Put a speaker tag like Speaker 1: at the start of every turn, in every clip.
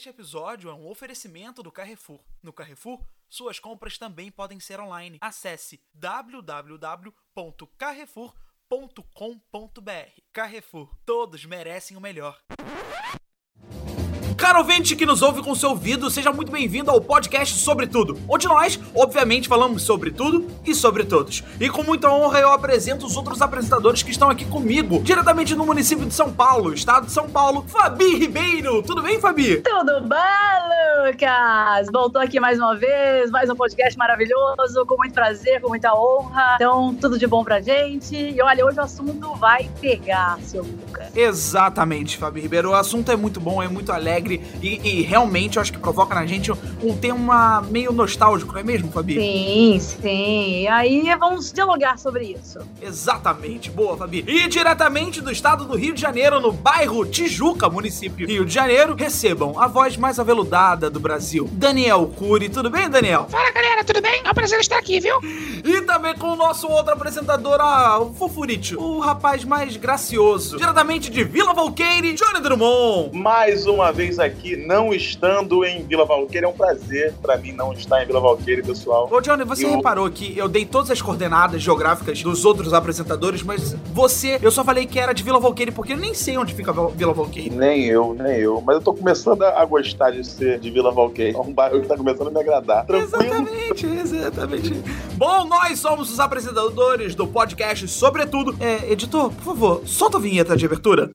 Speaker 1: Este episódio é um oferecimento do Carrefour. No Carrefour, suas compras também podem ser online. Acesse www.carrefour.com.br. Carrefour, todos merecem o melhor. Caro ouvinte que nos ouve com seu ouvido, seja muito bem-vindo ao podcast Sobre Tudo, onde nós, obviamente, falamos sobre tudo e sobre todos. E com muita honra eu apresento os outros apresentadores que estão aqui comigo, diretamente no município de São Paulo, estado de São Paulo, Fabi Ribeiro. Tudo bem, Fabi?
Speaker 2: Tudo bom, Lucas? Voltou aqui mais uma vez, mais um podcast maravilhoso, com muito prazer, com muita honra. Então, tudo de bom pra gente. E olha, hoje o assunto vai pegar, seu Lucas.
Speaker 1: Exatamente, Fabi Ribeiro. O assunto é muito bom, é muito alegre e, e realmente eu acho que provoca na gente um tema meio nostálgico, não é mesmo, Fabi?
Speaker 2: Sim, sim. E aí vamos dialogar sobre isso.
Speaker 1: Exatamente. Boa, Fabi. E diretamente do estado do Rio de Janeiro, no bairro Tijuca, município Rio de Janeiro, recebam a voz mais aveludada do Brasil, Daniel Cury. Tudo bem, Daniel?
Speaker 3: Fala, galera, tudo bem? É um prazer estar aqui, viu?
Speaker 1: E também com o nosso outro apresentador, ah, o Fofurite, o rapaz mais gracioso, diretamente de Vila Valqueire, Johnny Drummond.
Speaker 4: Mais uma vez aqui, não estando em Vila Valqueire. É um prazer pra mim não estar em Vila Valqueire, pessoal.
Speaker 1: Ô, Johnny, você
Speaker 4: Eu-
Speaker 1: reparou que eu dei todas as coordenadas geográficas dos outros apresentadores, mas você, eu só falei que era de Vila Valqueire, porque eu nem sei onde fica Vila Valqueire.
Speaker 4: Nem eu, nem eu. Mas eu tô começando a gostar de ser de Vila Valqueire. É um bairro que tá começando a me agradar. Tranquilo.
Speaker 1: Exatamente, exatamente. Bom, nós somos os apresentadores do podcast Sobretudo. É, editor, por favor, solta a vinheta de abertura.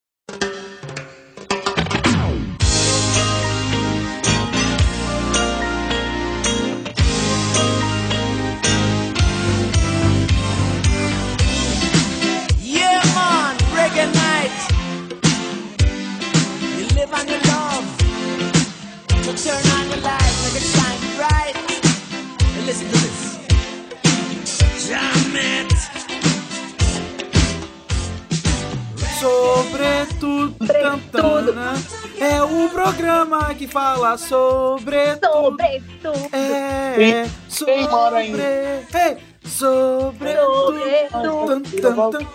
Speaker 1: Tantana, é o programa que fala sobre
Speaker 2: Sobre tudo.
Speaker 1: É, sobre.
Speaker 4: quem mora em-
Speaker 1: Ei, sobre.
Speaker 2: Sobre tudo.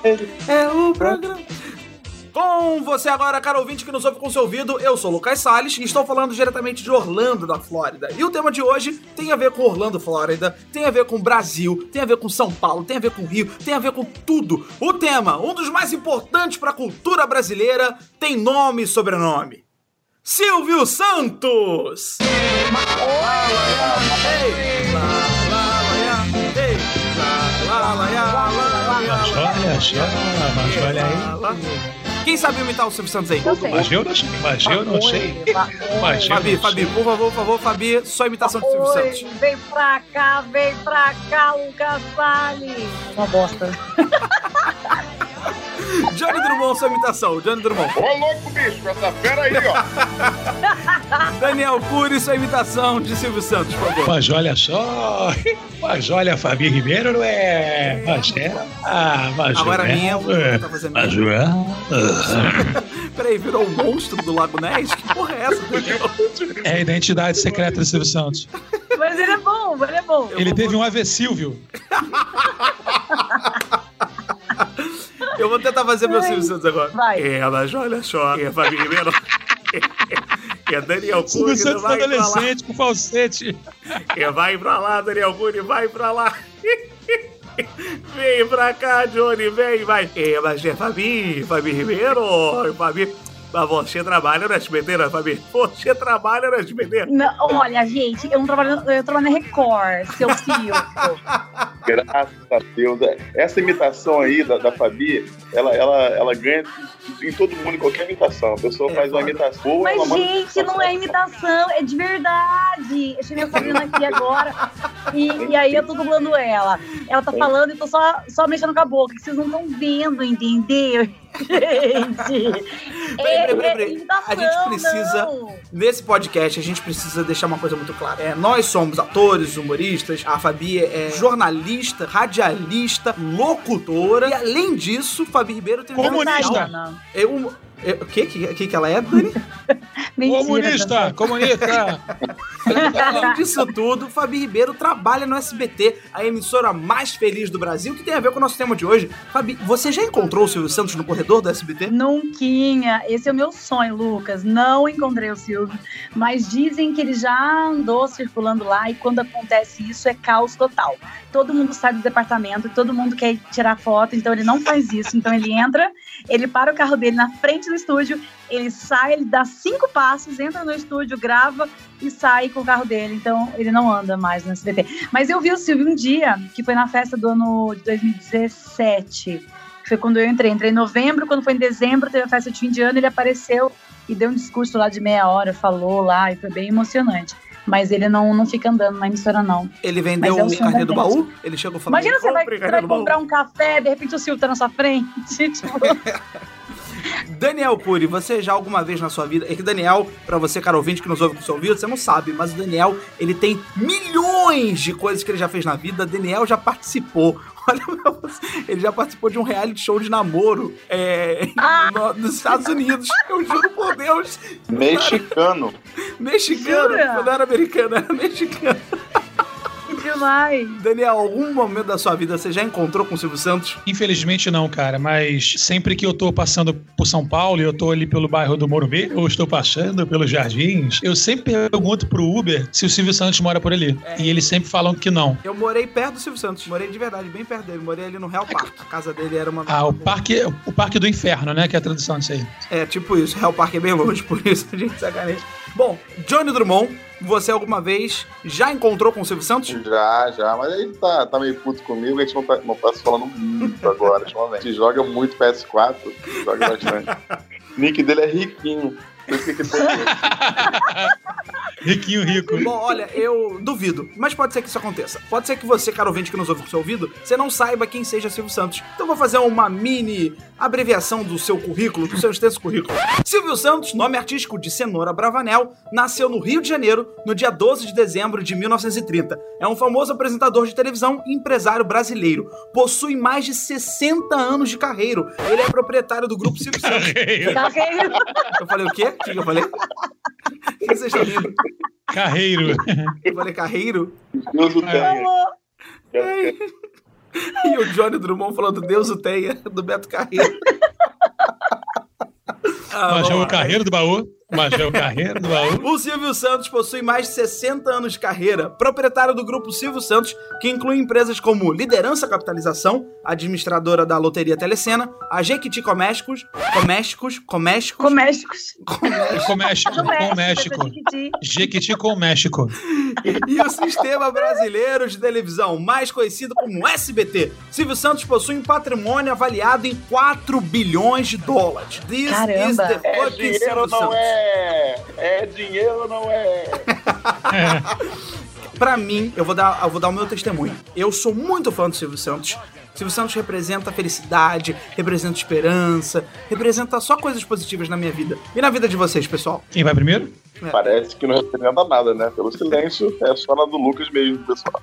Speaker 1: É o programa. Com você agora, caro ouvinte que nos ouve com seu ouvido, eu sou o Lucas Salles e estou falando diretamente de Orlando, da Flórida. E o tema de hoje tem a ver com Orlando, Flórida, tem a ver com Brasil, tem a ver com São Paulo, tem a ver com Rio, tem a ver com tudo. O tema, um dos mais importantes para a cultura brasileira, tem nome e sobrenome. Silvio Santos!
Speaker 5: Olha só, mas olha aí.
Speaker 1: Quem sabe imitar o Silvio Santos aí?
Speaker 2: Eu sei.
Speaker 5: Mas eu não sei, mas eu não sei. Mas eu
Speaker 1: Fabi,
Speaker 5: não
Speaker 1: Fabi,
Speaker 5: sei.
Speaker 1: por favor, por favor, Fabi, só imitação do Silvio
Speaker 2: Oi,
Speaker 1: Santos.
Speaker 2: vem pra cá, vem pra cá, Lucas Salles. Uma bosta.
Speaker 1: Johnny Drummond, sua imitação, Johnny Drummond.
Speaker 4: Ô, louco, bicho, essa fera aí, ó.
Speaker 1: Daniel Cury, sua imitação de Silvio Santos, por favor.
Speaker 5: Mas olha só, mas olha, Fabi Ribeiro não é. Mas é. Ah, mas
Speaker 1: Agora
Speaker 5: é.
Speaker 1: minha, vou
Speaker 5: é.
Speaker 1: tentar fazer
Speaker 5: Mas
Speaker 1: minha.
Speaker 5: é. Ah.
Speaker 1: Peraí, virou um monstro do Lago Ness? Que porra é essa, Daniel?
Speaker 5: É a identidade secreta do Silvio Santos.
Speaker 2: Mas ele é bom, ele é bom.
Speaker 5: Ele teve um AV Silvio.
Speaker 1: Eu vou tentar fazer meu Silvio Santos agora.
Speaker 2: Vai.
Speaker 1: É, mas olha só, é Fabi Ribeiro. É Daniel
Speaker 5: Silvio
Speaker 1: Cury,
Speaker 5: Santos
Speaker 1: vai
Speaker 5: adolescente com falsete.
Speaker 1: É, vai pra lá, Daniel Cury, vai pra lá. Vem pra cá, Johnny, vem, vai. É, mas é Fabi, Fabi Ribeiro, Fabi. Mas você trabalha no SBT, né, Fabi? Você trabalha no SBT?
Speaker 2: Não, olha, gente, eu não trabalho, eu trabalho na Record, seu filho.
Speaker 4: Graças a Deus. Essa imitação aí da, da Fabi, ela, ela, ela ganha em todo mundo, em qualquer imitação. A pessoa
Speaker 1: É,
Speaker 4: faz uma imitação boa,
Speaker 2: Mas, gente, não é imitação, é de verdade. Eu cheguei fazendo aqui agora e, e aí eu tô dublando ela. Ela tá falando e tô só, só mexendo com a boca, que vocês não estão vendo, entendeu? Gente,
Speaker 1: Peraí, peraí,
Speaker 2: é,
Speaker 1: peraí.
Speaker 2: é imitação,
Speaker 1: A gente precisa-
Speaker 2: não.
Speaker 1: Nesse podcast, a gente precisa deixar uma coisa muito clara. É, nós somos atores, humoristas, a Fabi é jornalista, radialista, locutora, e além disso, Fabi Ribeiro tem um
Speaker 5: Comunista.
Speaker 1: É um, é, o que, que que que ela é, Dani?
Speaker 2: Mentira,
Speaker 5: Comunista, comunista.
Speaker 1: Além disso tudo, Fabi Ribeiro trabalha no SBT, a emissora mais feliz do Brasil, que tem a ver com o nosso tema de hoje. Fabi, você já encontrou o Silvio Santos no corredor do SBT?
Speaker 2: Nunquinha. Esse é o meu sonho, Lucas. Não encontrei o Silvio, mas dizem que ele já andou circulando lá e quando acontece isso é caos total. Todo mundo sai do departamento, todo mundo quer tirar foto, então ele não faz isso. Então ele entra, ele para o carro dele na frente do estúdio, ele sai, ele dá cinco passos, entra no estúdio, grava e sai com o carro dele. Então ele não anda mais no SBT. Mas eu vi o Silvio um dia, que foi na festa do ano de 2017. que Foi quando eu entrei. Entrei em novembro, quando foi em dezembro, teve a festa de fim de ano, ele apareceu e deu um discurso lá de meia hora, falou lá, e foi bem emocionante. Mas ele não, não fica andando na emissora, não.
Speaker 1: Ele vendeu
Speaker 2: é o
Speaker 1: o
Speaker 2: sonho
Speaker 1: carnê
Speaker 2: da
Speaker 1: do baú? Ele chegou falando.
Speaker 2: Imagina você vai,
Speaker 1: "Compre
Speaker 2: você vai
Speaker 1: do baú."
Speaker 2: comprar um café, de repente o Silvio tá na sua frente. Tipo,
Speaker 1: Daniel Cury, você já alguma vez na sua vida. É que Daniel, pra você, cara ouvinte que nos ouve com o seu ouvido, você não sabe, mas o Daniel, ele tem milhões de coisas que ele já fez na vida. Daniel já participou. Olha ele já participou de um reality show de namoro é, no- nos Estados Unidos. Eu juro por Deus.
Speaker 4: Mexicano.
Speaker 1: Mexicano.
Speaker 2: Jura?
Speaker 1: Não era americano, era mexicano.
Speaker 2: que demais.
Speaker 1: Daniel, algum momento da sua vida você já encontrou com o Silvio Santos?
Speaker 5: Infelizmente não, cara, mas sempre que eu tô passando por São Paulo e eu tô ali pelo bairro do Morumbi, ou estou passando pelos jardins, eu sempre pergunto pro Uber se o Silvio Santos mora por ali. E eles sempre falam que não.
Speaker 1: Eu morei perto do Silvio Santos. Morei de verdade, bem perto dele. Morei ali no Real Park. A casa dele era uma.
Speaker 5: Ah, o parque, o parque do inferno, né? Que é a tradução disso aí.
Speaker 1: É, tipo isso. Real Park é bem longe, por isso a gente sacaneia. Bom, Johnny Drummond, você alguma vez já encontrou com o Silvio Santos?
Speaker 4: Já, já, mas ele tá, tá meio puto comigo, a gente não tá, não tá se falando muito agora, ultimamente. A gente joga muito PS4, joga bastante. O nick dele é riquinho. Por isso que ele tem
Speaker 5: Riquinho rico.
Speaker 1: Bom, olha, eu duvido, mas pode ser que isso aconteça. Pode ser que você, cara ouvinte que nos ouve com seu ouvido, você não saiba quem seja Silvio Santos. Então eu vou fazer uma mini abreviação do seu currículo, do seu extenso currículo. Silvio Santos, nome artístico de Cenoura Bravanel, nasceu no Rio de Janeiro no dia 12 de dezembro de 1930. É um famoso apresentador de televisão e empresário brasileiro. Possui mais de 60 anos de carreira. Ele é proprietário do grupo Silvio Santos.
Speaker 2: Carreiro.
Speaker 1: Eu falei o quê? O que eu falei? O que vocês estão rindo?
Speaker 5: Carreiro.
Speaker 1: Eu falei carreiro?
Speaker 4: Deus o tenha.
Speaker 1: E o Johnny Drummond falando Deus o tenha, do Beto Carreiro. Ah,
Speaker 5: o carreiro do baú. Mas é o carreiro do baú.
Speaker 1: O Silvio Santos possui mais de 60 anos de carreira, proprietário do grupo Silvio Santos, que inclui empresas como Liderança Capitalização, administradora da Loteria Telecena, a Jequiti Comésticos, Comésticos, Comésticos,
Speaker 2: Comésticos.
Speaker 5: Com o México. Com o México. Jequiti com o México.
Speaker 1: e o Sistema Brasileiro de Televisão, mais conhecido como SBT. Silvio Santos possui um patrimônio avaliado em 4 bilhões de dólares. This
Speaker 2: Caramba.
Speaker 1: is the
Speaker 4: É
Speaker 1: fucking
Speaker 4: dinheiro
Speaker 1: Silvio Santos.
Speaker 4: é? É dinheiro ou não é?
Speaker 1: Pra mim, eu vou dar, eu vou dar o meu testemunho. Eu sou muito fã do Silvio Santos. Silvio Santos representa felicidade, representa esperança, representa só coisas positivas na minha vida. E na vida de vocês, pessoal?
Speaker 5: Quem vai primeiro?
Speaker 4: Parece que não representa nada, né? Pelo silêncio, é só na do Lucas mesmo, pessoal.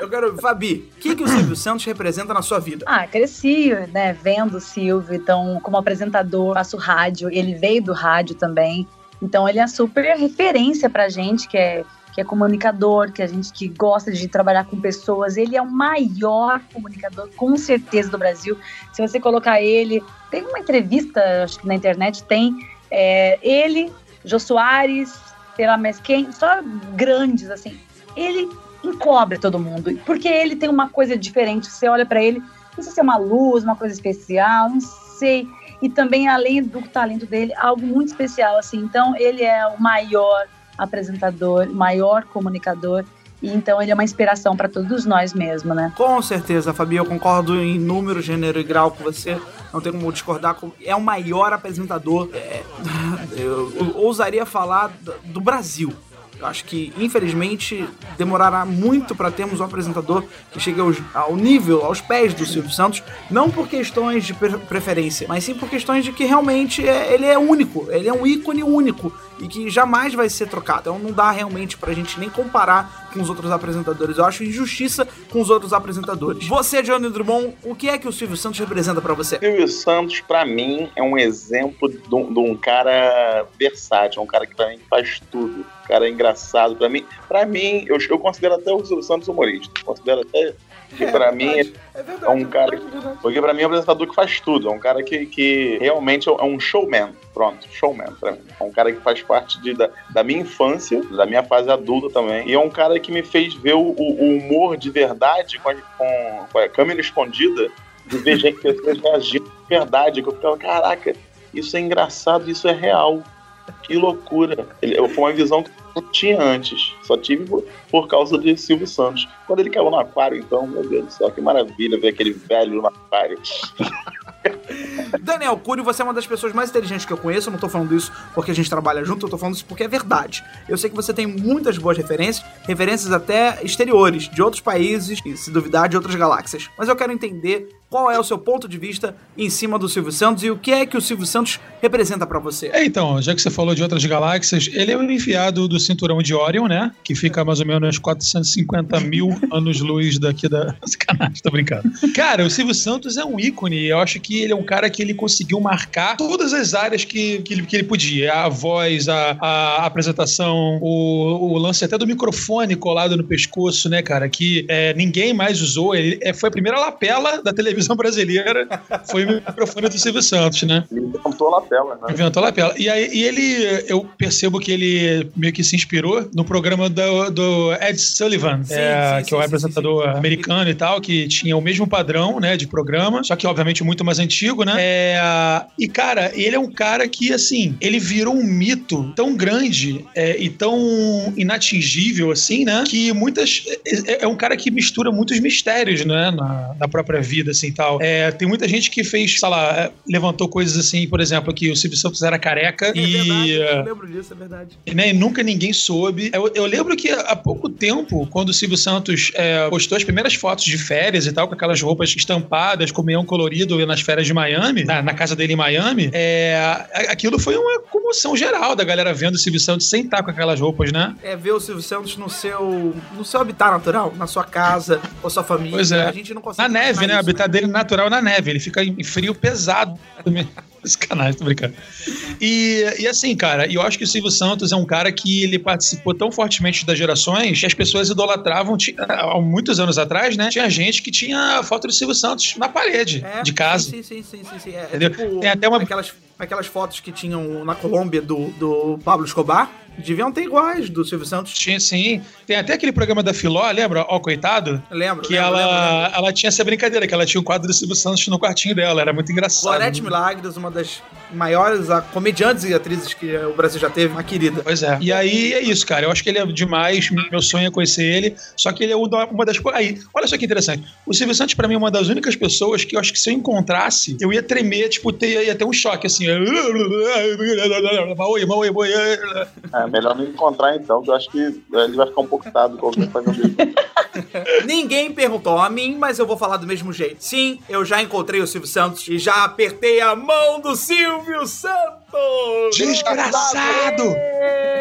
Speaker 1: Eu quero. Fabi, o que, que o Silvio Santos representa na sua vida?
Speaker 2: Ah, cresci, né, vendo o Silvio, então, como apresentador, faço rádio, ele veio do rádio também, então ele é super referência pra gente, que é, que é comunicador, que a gente que gosta de trabalhar com pessoas, ele é o maior comunicador, com certeza, do Brasil, se você colocar ele, tem uma entrevista, acho que na internet tem, é, ele, Jô Soares, sei lá mais quem, só grandes, assim, ele encobre todo mundo, porque ele tem uma coisa diferente, você olha pra ele, não sei se é uma luz, uma coisa especial, não sei. E também, além do talento dele, algo muito especial, assim. Então, ele é o maior apresentador, maior comunicador. E então, ele é uma inspiração para todos nós mesmo, né?
Speaker 1: Com certeza, Fabi, eu concordo em número, gênero e grau com você. Não tem como discordar. É o maior apresentador. é, eu, ousaria falar do Brasil. Acho que, infelizmente, demorará muito para termos um apresentador que chegue aos- ao nível, aos pés do Silvio Santos, não por questões de pre- preferência, mas sim por questões de que realmente é- ele é único, ele é um ícone único e que jamais vai ser trocado. Então não dá realmente pra gente nem comparar com os outros apresentadores. Eu acho injustiça com os outros apresentadores. Você, Johnny Drummond, o que é que o Silvio Santos representa pra você?
Speaker 4: Silvio Santos, pra mim, é um exemplo de um, cara versátil, um cara que mim faz tudo. Um cara engraçado. Pra mim, pra mim eu, eu considero até o Silvio Santos humorista. Considero até que pra mim
Speaker 1: é verdade,
Speaker 4: é um cara que- Porque pra mim é um apresentador que faz tudo. É um cara que, que realmente é um showman. Pronto, showman pra mim. É um cara que faz parte de, da, da minha infância, da minha fase adulta também. E é um cara que me fez ver o, o- humor de verdade com a, com- com a câmera escondida, de ver gente, pessoas reagindo de verdade. Que eu ficava, caraca, isso é engraçado, isso é real. Que loucura. Ele, foi uma visão que não tinha antes. Só tive por, causa de Silvio Santos. Quando ele caiu no aquário, então, meu Deus do céu, que maravilha ver aquele velho no aquário.
Speaker 1: Daniel Cury, você é uma das pessoas mais inteligentes que eu conheço. Eu não tô falando isso porque a gente trabalha junto, eu tô falando isso porque é verdade. Eu sei que você tem muitas boas referências, referências até exteriores, de outros países e, se duvidar, de outras galáxias. Mas eu quero entender qual é o seu ponto de vista em cima do Silvio Santos e o que é que o Silvio Santos representa pra você.
Speaker 5: É, então, já que você falou de outras galáxias, ele é o enviado do cinturão de Orion, né? Que fica mais ou menos 450 mil anos-luz daqui da. Sacanagem, tô brincando. Cara, o Silvio Santos é um ícone. Eu acho que ele é um cara que ele conseguiu marcar todas as áreas que, que, ele, que ele podia. A voz, a, a apresentação, o, o lance até do microfone colado no pescoço, né, cara? Que é, ninguém mais usou. Ele é, foi a primeira lapela da televisão brasileira. Foi o microfone do Silvio Santos, né?
Speaker 4: Ele inventou a lapela, né?
Speaker 5: Inventou a lapela. E aí e ele, eu percebo que ele meio que se inspirou no programa do, do Ed Sullivan,
Speaker 1: Sim,
Speaker 5: é,
Speaker 1: sim,
Speaker 5: que é o
Speaker 1: sim,
Speaker 5: apresentador
Speaker 1: sim, sim.
Speaker 5: americano e tal, que tinha o mesmo padrão, né, de programa, só que obviamente muito mais antigo, né? É, e cara, ele é um cara que assim, ele virou um mito tão grande é, e tão inatingível assim, né? Que muitas é, é um cara que mistura muitos mistérios, né, na, na própria vida assim, e tal. É, tem muita gente que fez, sei lá, é, levantou coisas assim, por exemplo, que o Silvio Santos era careca
Speaker 1: É verdade,
Speaker 5: e
Speaker 1: eu lembro disso, é verdade.
Speaker 5: e, né, e nunca ninguém soube. Eu, eu lembro que há pouco tempo, quando o Silvio Santos postou as primeiras fotos de férias e tal, com aquelas roupas estampadas, com meião colorido nas férias de Miami, na, na casa dele em Miami, é, aquilo foi uma comoção geral da galera vendo o Silvio Santos sem estar com aquelas roupas, né?
Speaker 1: É ver o Silvio Santos no seu, no seu habitat natural, na sua casa, com a sua família.
Speaker 5: Pois é.
Speaker 1: A gente não consegue
Speaker 5: Na neve, né? O
Speaker 1: isso,
Speaker 5: habitat dele natural é na neve. Ele fica em frio pesado. Sacanagem, tô brincando. E, e assim, cara, eu acho que o Silvio Santos é um cara que ele participou tão fortemente das gerações que as pessoas idolatravam ti- há muitos anos atrás, né? Tinha gente que tinha foto do Silvio Santos na parede
Speaker 1: É,
Speaker 5: de casa.
Speaker 1: Sim, sim, sim, sim, sim. É, é
Speaker 5: Entendeu?
Speaker 1: tipo
Speaker 5: Tem até uma-
Speaker 1: aquelas, aquelas fotos que tinham na Colômbia do, do Pablo Escobar. Deviam ter iguais do Silvio Santos.
Speaker 5: Tinha, sim. Tem até aquele programa da Filó, lembra? Ó, coitado.
Speaker 1: Lembro,
Speaker 5: Que
Speaker 1: lembro,
Speaker 5: ela,
Speaker 1: lembro,
Speaker 5: ela tinha essa brincadeira, que ela tinha o quadro do Silvio Santos no quartinho dela. Era muito engraçado.
Speaker 1: Gorete Milagres, uma das maiores ah, comediantes e atrizes que o Brasil já teve, uma querida.
Speaker 5: Pois é. E aí é isso, cara. Eu acho que ele é demais. Meu sonho é conhecer ele. Só que ele é uma das. Aí, olha só que interessante. O Silvio Santos, pra mim, é uma das únicas pessoas que eu acho que se eu encontrasse, eu ia tremer, tipo, ter, ia ter um choque, assim. Maoi, maoi, maoi.
Speaker 4: É melhor não encontrar então, que eu acho que ele vai ficar um pouco dado com alguém fazendo isso.
Speaker 1: Ninguém perguntou a mim, mas eu vou falar do mesmo jeito. Sim, eu já encontrei o Silvio Santos e já apertei a mão do Silvio Santos!
Speaker 5: Desgraçado!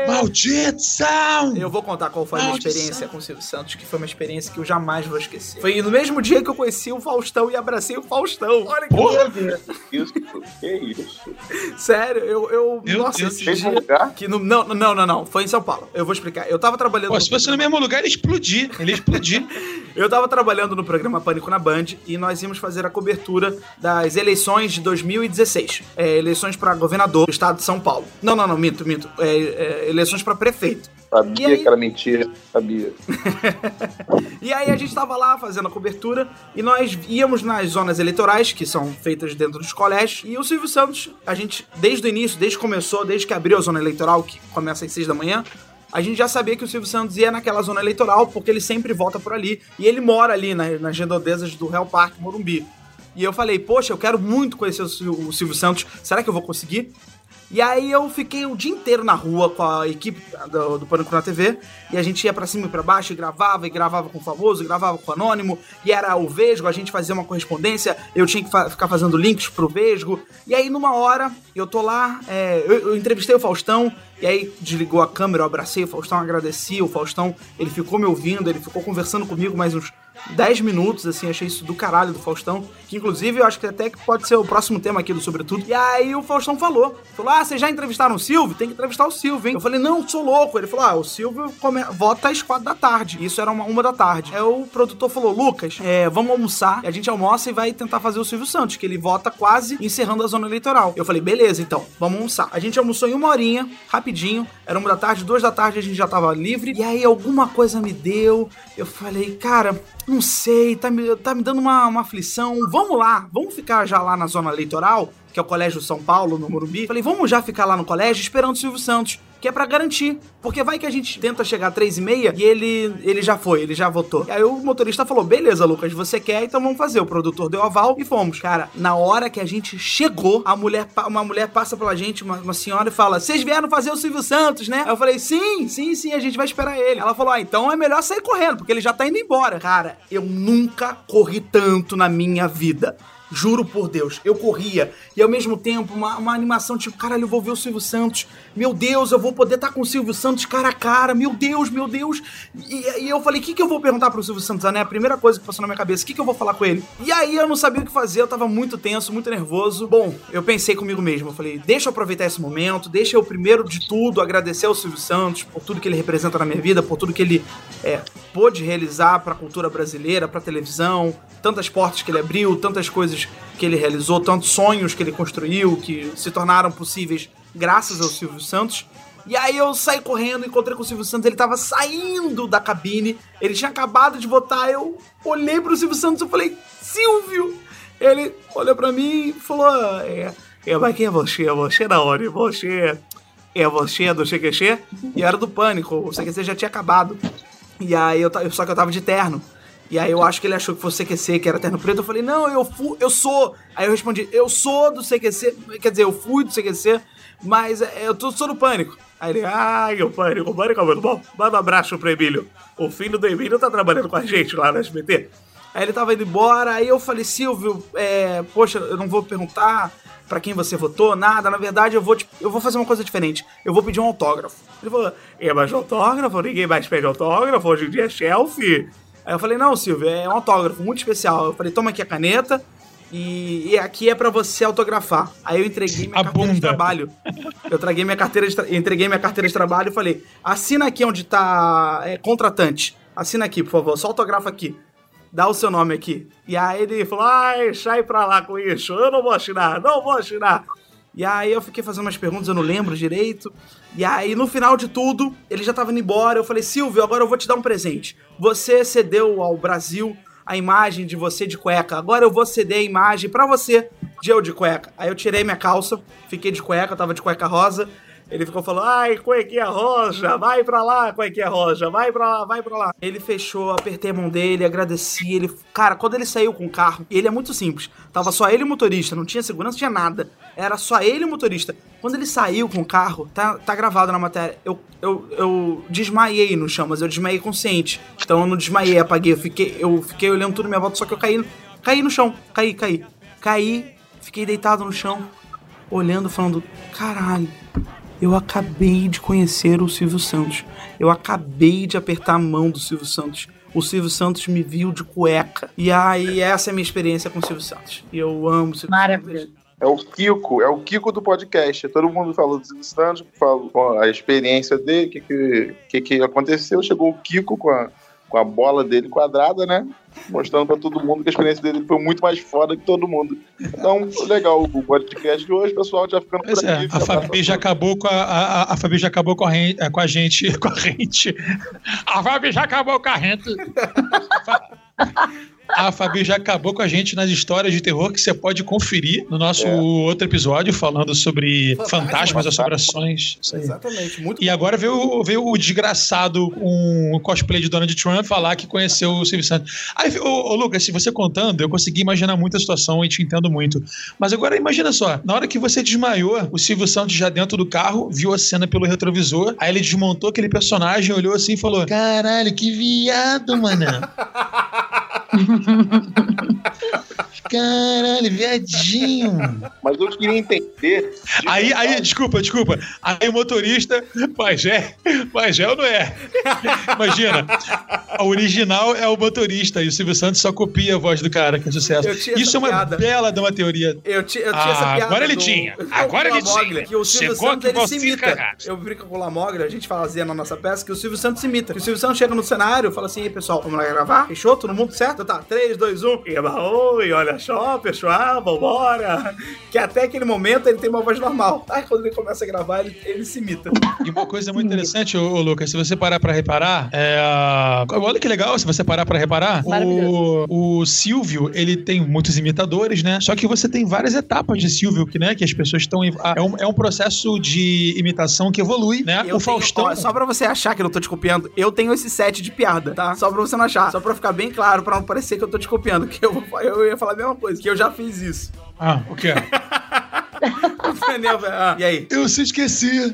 Speaker 5: Maldição!
Speaker 1: Eu vou contar qual foi a minha
Speaker 5: Maldição.
Speaker 1: experiência com o Silvio Santos, que foi uma experiência que eu jamais vou esquecer. Foi no mesmo dia que eu conheci o Faustão e abracei o Faustão. Olha que
Speaker 5: Porra!
Speaker 4: Isso, que isso.
Speaker 1: sério, eu. eu
Speaker 5: Meu
Speaker 1: nossa,
Speaker 5: Deus.
Speaker 1: esse
Speaker 4: Mesmo
Speaker 1: dia.
Speaker 4: lugar?
Speaker 1: Que no, não, não, não, não. Foi em São Paulo. Eu vou explicar. Eu tava trabalhando.
Speaker 5: Pô, se fosse no mesmo lugar, ele ia explodir. Ele ia explodir.
Speaker 1: Eu tava trabalhando no programa Pânico na Band e nós íamos fazer a cobertura das eleições de 2016. É, eleições pra governador do estado de São Paulo. Não, não, não, minto, minto. É, é, eleições pra prefeito.
Speaker 4: Sabia
Speaker 1: aí?
Speaker 4: que era mentira, sabia.
Speaker 1: E aí a gente tava lá fazendo a cobertura e nós íamos nas zonas eleitorais, que são feitas dentro dos colégios, e o Silvio Santos, a gente, desde o início, desde que começou, desde que abriu a zona eleitoral, que começa às seis da manhã, a gente já sabia que o Silvio Santos ia naquela zona eleitoral, porque ele sempre volta por ali, e ele mora ali na- nas redondezas do Real Parque Morumbi. E eu falei, poxa, eu quero muito conhecer o Silvio Santos, será que eu vou conseguir? E aí eu fiquei o dia inteiro na rua com a equipe do, do Pânico na TV. E a gente ia pra cima e pra baixo e gravava, e gravava com o famoso, e gravava com o anônimo. E era o Vesgo, a gente fazia uma correspondência, eu tinha que fa ficar fazendo links pro Vesgo. E aí numa hora, eu tô lá, é, eu, eu entrevistei o Faustão, e aí desligou a câmera, eu abracei o Faustão, agradeci. O Faustão, ele ficou me ouvindo, ele ficou conversando comigo mais uns 10 minutos, assim, achei isso do caralho do Faustão. Que inclusive eu acho que até que pode ser o próximo tema aqui do Sobretudo. E aí o Faustão falou: falou: Ah, vocês já entrevistaram o Silvio? Tem que entrevistar o Silvio, hein? Eu falei, não, sou louco. Ele falou: Ah, o Silvio come... vota às quatro da tarde. Isso era uma, uma da tarde. Aí o produtor falou: Lucas, é, vamos almoçar. A gente almoça e vai tentar fazer o Silvio Santos, que ele vota quase encerrando a zona eleitoral. Eu falei, beleza, então, vamos almoçar. A gente almoçou em uma horinha, rapidinho. Era uma da tarde, duas da tarde a gente já tava livre. E aí alguma coisa me deu. Eu falei, cara, não sei, tá me, tá me dando uma, uma aflição. Vamos lá, vamos ficar já lá na zona eleitoral, que é o Colégio São Paulo, no Morumbi. Falei, vamos já ficar lá no colégio esperando o Silvio Santos. Que é pra garantir. Porque vai que a gente tenta chegar três e meia e ele, ele já foi, ele já votou. E aí o motorista falou: beleza, Lucas, você quer, então vamos fazer. O produtor deu aval e fomos. Cara, na hora que a gente chegou, a mulher, uma mulher passa pela gente, uma, uma senhora, e fala: Vocês vieram fazer o Silvio Santos, né? Aí eu falei: Sim, sim, sim, a gente vai esperar ele. Ela falou: Ah, então é melhor sair correndo, porque ele já tá indo embora. Cara, eu nunca corri tanto na minha vida. Juro por Deus, eu corria e ao mesmo tempo uma, uma animação tipo, caralho, eu vou ver o Silvio Santos, meu Deus, eu vou poder estar com o Silvio Santos cara a cara, meu Deus, meu Deus. E, e eu falei, o que, que eu vou perguntar pro Silvio Santos? né? A primeira coisa que passou na minha cabeça, o que, que eu vou falar com ele? E aí eu não sabia o que fazer, eu tava muito tenso, muito nervoso. Bom, eu pensei comigo mesmo, eu falei, deixa eu aproveitar esse momento, deixa eu primeiro de tudo agradecer ao Silvio Santos por tudo que ele representa na minha vida, por tudo que ele é, pôde realizar pra cultura brasileira, pra televisão, tantas portas que ele abriu, tantas coisas que ele realizou, tantos sonhos que ele construiu, que se tornaram possíveis graças ao Silvio Santos. E aí eu saí correndo, encontrei com o Silvio Santos, ele tava saindo da cabine, ele tinha acabado de votar, eu olhei pro Silvio Santos e falei, Silvio! Ele olhou pra mim e falou, é, é, mas quem é você? Você da onde? Você é você do CQC? E era do Pânico, o CQC já tinha acabado. E aí eu, só que eu tava de terno. E aí eu acho que ele achou que fosse CQC, que era terno preto. Eu falei, não, eu fui, eu sou. Aí eu respondi, eu sou do CQC, quer dizer, eu fui do CQC, mas é, eu tô, sou do pânico. Aí ele, ai, o pânico, o pânico é muito bom. Manda um abraço pro Emílio. O filho do Emílio tá trabalhando com a gente lá no SBT. Aí ele tava indo embora, aí eu falei, Silvio, é, poxa, eu não vou perguntar pra quem você votou, nada. Na verdade, eu vou, te- eu vou fazer uma coisa diferente. Eu vou pedir um autógrafo. Ele falou, é, mas autógrafo? Ninguém mais pede autógrafo, hoje em dia é shelfie. Aí eu falei, não, Silvio, é um autógrafo muito especial. Eu falei, toma aqui a caneta e, e aqui é pra você autografar. Aí eu entreguei minha
Speaker 5: A
Speaker 1: carteira de
Speaker 5: bunda.
Speaker 1: trabalho. Eu traguei minha carteira de tra- entreguei minha carteira de trabalho e falei, assina aqui onde tá é, contratante. Assina aqui, por favor, só autografa aqui. Dá o seu nome aqui. E aí ele falou, ai, sai pra lá com isso. Eu não vou assinar, não vou assinar. E aí eu fiquei fazendo umas perguntas, eu não lembro direito. E aí, no final de tudo, ele já tava indo embora. Eu falei, Silvio, agora eu vou te dar um presente. Você cedeu ao Brasil a imagem de você de cueca. Agora eu vou ceder a imagem pra você de eu de cueca. Aí eu tirei minha calça, fiquei de cueca, eu tava de cueca rosa. Ele ficou falando, ai, cuequinha rosa, vai pra lá, cuequinha rosa, vai pra lá, vai pra lá. Ele fechou, apertei a mão dele, agradeci. Ele, cara, quando ele saiu com o carro, ele é muito simples. Tava só ele e o motorista, não tinha segurança, não tinha nada. Era só ele e o motorista. Quando ele saiu com o carro, tá, tá gravado na matéria. Eu, eu, eu desmaiei no chão, mas eu desmaiei consciente. Então eu não desmaiei, apaguei. Eu fiquei, eu fiquei olhando tudo à minha volta, só que eu caí, caí no chão. Caí, caí. Caí, fiquei deitado no chão, olhando, falando: caralho. Eu acabei de conhecer o Silvio Santos. Eu acabei de apertar a mão do Silvio Santos. O Silvio Santos me viu de cueca. E aí, essa é a minha experiência com o Silvio Santos. E eu amo o Silvio
Speaker 2: Maravilhoso.
Speaker 1: Santos.
Speaker 4: É o Kiko, é o Kiko do podcast. Todo mundo falou do Silvio Santos, falou com a experiência dele, o que, que, que, que aconteceu. Chegou o Kiko com a, com a bola dele quadrada, né? Mostrando pra todo mundo que a experiência dele foi muito mais foda que todo mundo. Então, legal o podcast de hoje, pessoal. Já ficando
Speaker 5: Pois
Speaker 4: por
Speaker 5: é,
Speaker 4: aqui.
Speaker 5: a Fabi já acabou com a, a, a- a Fabi já acabou com a, é, com a gente, com a gente. A Fabi já acabou com a gente. A Fabi já acabou com a gente nas histórias de terror que você pode conferir no nosso outro episódio falando sobre
Speaker 1: Fantasmas.
Speaker 5: fantasmas, assombrações.
Speaker 1: Exatamente, muito
Speaker 5: E agora veio, veio o desgraçado o cosplay de Donald Trump falar que conheceu o Silvio Santos. Aí, ô, ô, Lucas, se você contando, eu consegui imaginar muita situação e te entendo muito. Mas agora imagina só, na hora que você desmaiou, o Silvio Santos já dentro do carro, viu a cena pelo retrovisor, aí ele desmontou aquele personagem, olhou assim e falou: Caralho, que viado, mano. Caralho, viadinho.
Speaker 4: Mas eu queria entender. de
Speaker 5: Aí, aí, desculpa, desculpa. Aí o motorista, mas é, mas é ou não é? Imagina, a original é o motorista e o Silvio Santos só copia a voz do cara, que é sucesso.
Speaker 1: Tinha
Speaker 5: Isso é uma
Speaker 1: piada.
Speaker 5: bela de uma teoria.
Speaker 1: Eu, ti- eu tinha
Speaker 5: Ah,
Speaker 1: essa piada.
Speaker 5: agora ele
Speaker 1: do-
Speaker 5: tinha.
Speaker 1: do
Speaker 5: Agora ele tinha.
Speaker 1: Que o Silvio
Speaker 5: Chegou
Speaker 1: Santos ele se imita. Eu brinco com o Lamoglia, a gente fazia na nossa peça que o Silvio Santos se imita. Que o Silvio Santos chega no cenário e fala assim: "Ei, pessoal, vamos lá gravar? Fechou? Todo mundo certo? Tá, 3, 2, 1. E oi, olha só, pessoal, vambora. Que até aquele momento ele tem uma voz normal. Aí quando ele começa a gravar, ele, ele se imita.
Speaker 5: E uma coisa muito interessante, ô, ô, Lucas, se você parar pra reparar, é, olha que legal, se você parar pra reparar, o, o Silvio, ele tem muitos imitadores, né? Só que você tem várias etapas de Silvio, que, né, que as pessoas estão... em- É um, é um processo de imitação que evolui, né?
Speaker 1: Eu
Speaker 5: o
Speaker 1: tenho-
Speaker 5: Faustão...
Speaker 1: ó, só pra você achar que eu não tô te copiando, eu tenho esse set de piada, tá? Só pra você não achar. Só pra ficar bem claro, pra não parecer que eu tô te copiando. Que eu, eu ia falar a mesma coisa, que eu já fiz isso.
Speaker 5: Ah, o quê?
Speaker 1: Entendeu? Ah, e aí?
Speaker 5: Eu se esqueci.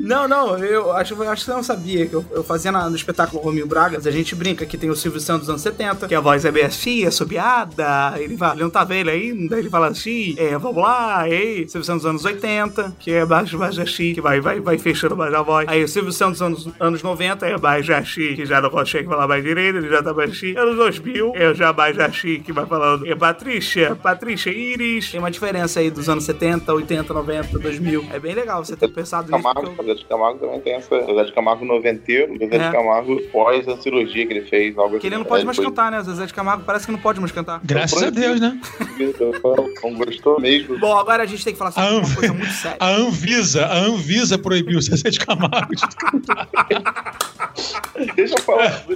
Speaker 1: Não, não, eu acho, eu acho que você não sabia. que Eu, eu fazia na- no espetáculo Romil Bragas, a gente brinca que tem o Silvio Santos dos anos 70, que a voz é bem assim, é subiada, ele, vai, ele não tá velho ainda, ele fala assim, é, vamos lá, ei. Silvio Santos dos anos 80, que é baixo, baixo assim, que vai, vai, vai fechando mais a voz. Aí o Silvio Santos dos anos, anos 90 é baixo assim, que já não consegue falar mais direito, ele já tá mais assim. Anos 2000 é já mais assim, que vai falando, é Patrícia, Patrícia Iris. Tem uma diferença aí dos anos 70, 80, 90, 2000. É bem legal você ter pensado nisso.
Speaker 4: Camargo,
Speaker 1: eu-
Speaker 4: Zé de Camargo também tem essa. O Zé de Camargo noventeiro, o Zé
Speaker 1: É.
Speaker 4: de Camargo pós a cirurgia que ele fez, algo
Speaker 1: Que ele não
Speaker 4: assim.
Speaker 1: pode
Speaker 4: Aí
Speaker 1: mais
Speaker 4: foi-
Speaker 1: cantar, né? O Zezé de Camargo parece que não pode mais cantar.
Speaker 5: Graças a Deus, né?
Speaker 4: Não gostou mesmo.
Speaker 1: Bom, agora a gente tem que falar sobre uma coisa muito séria.
Speaker 5: A Anvisa, a Anvisa proibiu o Zezé de Camargo de
Speaker 4: Deixa eu falar.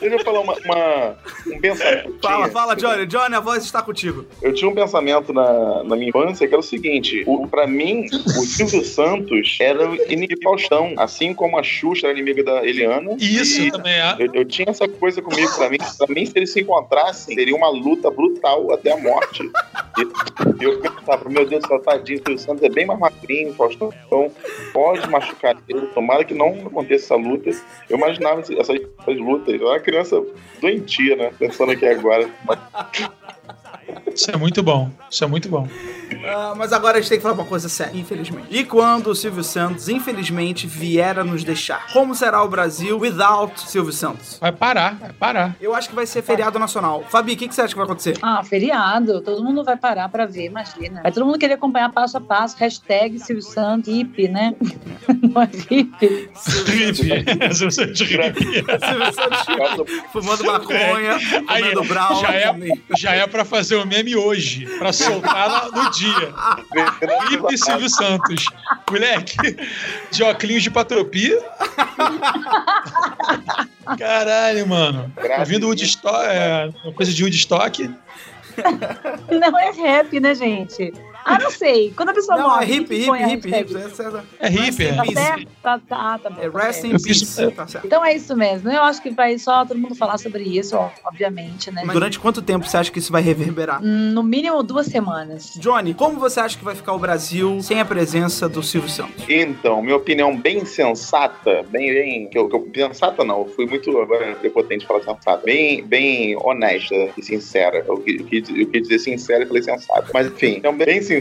Speaker 4: Deixa eu falar uma, uma- um pensamento.
Speaker 1: Fala, fala, Johnny. Johnny, a voz está contigo.
Speaker 4: Eu tinha um pensamento na, na minha infância que era o seguinte: o, pra mim, o Silvio Santos era o inimigo do Faustão, assim como a Xuxa era inimiga da Eliana.
Speaker 5: Isso
Speaker 4: E
Speaker 5: também é.
Speaker 4: Eu, eu tinha essa coisa comigo, pra mim, pra mim, se eles se encontrassem, seria uma luta brutal até a morte. E eu pensava, meu Deus do tadinho, o Santos é bem mais magrinho, Faustão então pode machucar ele, tomara que não aconteça essa luta. Eu imaginava essas, essas lutas, eu era uma criança doentia, né, pensando aqui agora.
Speaker 5: Isso é muito bom. Isso é muito bom.
Speaker 1: Ah, mas agora a gente tem que falar uma coisa séria, infelizmente. E quando o Silvio Santos, infelizmente, vier a nos deixar? Como será o Brasil without Silvio Santos?
Speaker 5: Vai parar, vai parar.
Speaker 1: Eu acho que vai ser feriado nacional. Fabi, o que, que você acha que vai acontecer?
Speaker 2: Ah, feriado. Todo mundo vai parar pra ver, imagina. Vai todo mundo querer acompanhar passo a passo. Hashtag Silvio Santos, hippie, né? Não é.
Speaker 5: Essa você de ripe.
Speaker 1: Silvio Santos fumando maconha, comendo brown.
Speaker 5: já é, já é pra fazer o meme hoje, pra soltar lá no dia. Ripe Silvio Santos. Moleque, de óculos de patropia. Caralho, mano. Ouvindo Woodstock, é, uma coisa de Woodstock.
Speaker 2: Não é rap, né, gente? Ah, não sei. Quando a pessoa
Speaker 1: Não,
Speaker 2: morre,
Speaker 1: é hip, hip, hip, hip. É a-
Speaker 5: É hippie,
Speaker 1: Rest in
Speaker 5: é.
Speaker 2: Tá
Speaker 1: peace.
Speaker 2: certo? Tá, tá, tá bom.
Speaker 1: É rest in
Speaker 5: Eu
Speaker 1: peace. Tá certo.
Speaker 2: Então é isso mesmo. Eu acho que vai só todo mundo falar sobre isso, obviamente, né?
Speaker 1: Durante quanto tempo você acha que isso vai reverberar?
Speaker 2: Hum, No mínimo duas semanas.
Speaker 1: Johnny, como você acha que vai ficar o Brasil sem a presença do Silvio Santos?
Speaker 4: Então, minha opinião bem sensata, bem, bem, que eu, que eu- sensata não, eu fui muito agora prepotente falar sensata, bem, bem honesta e sincera. Eu, eu, quis, eu quis dizer sincera e falei sensata. Mas enfim, então, bem sincera,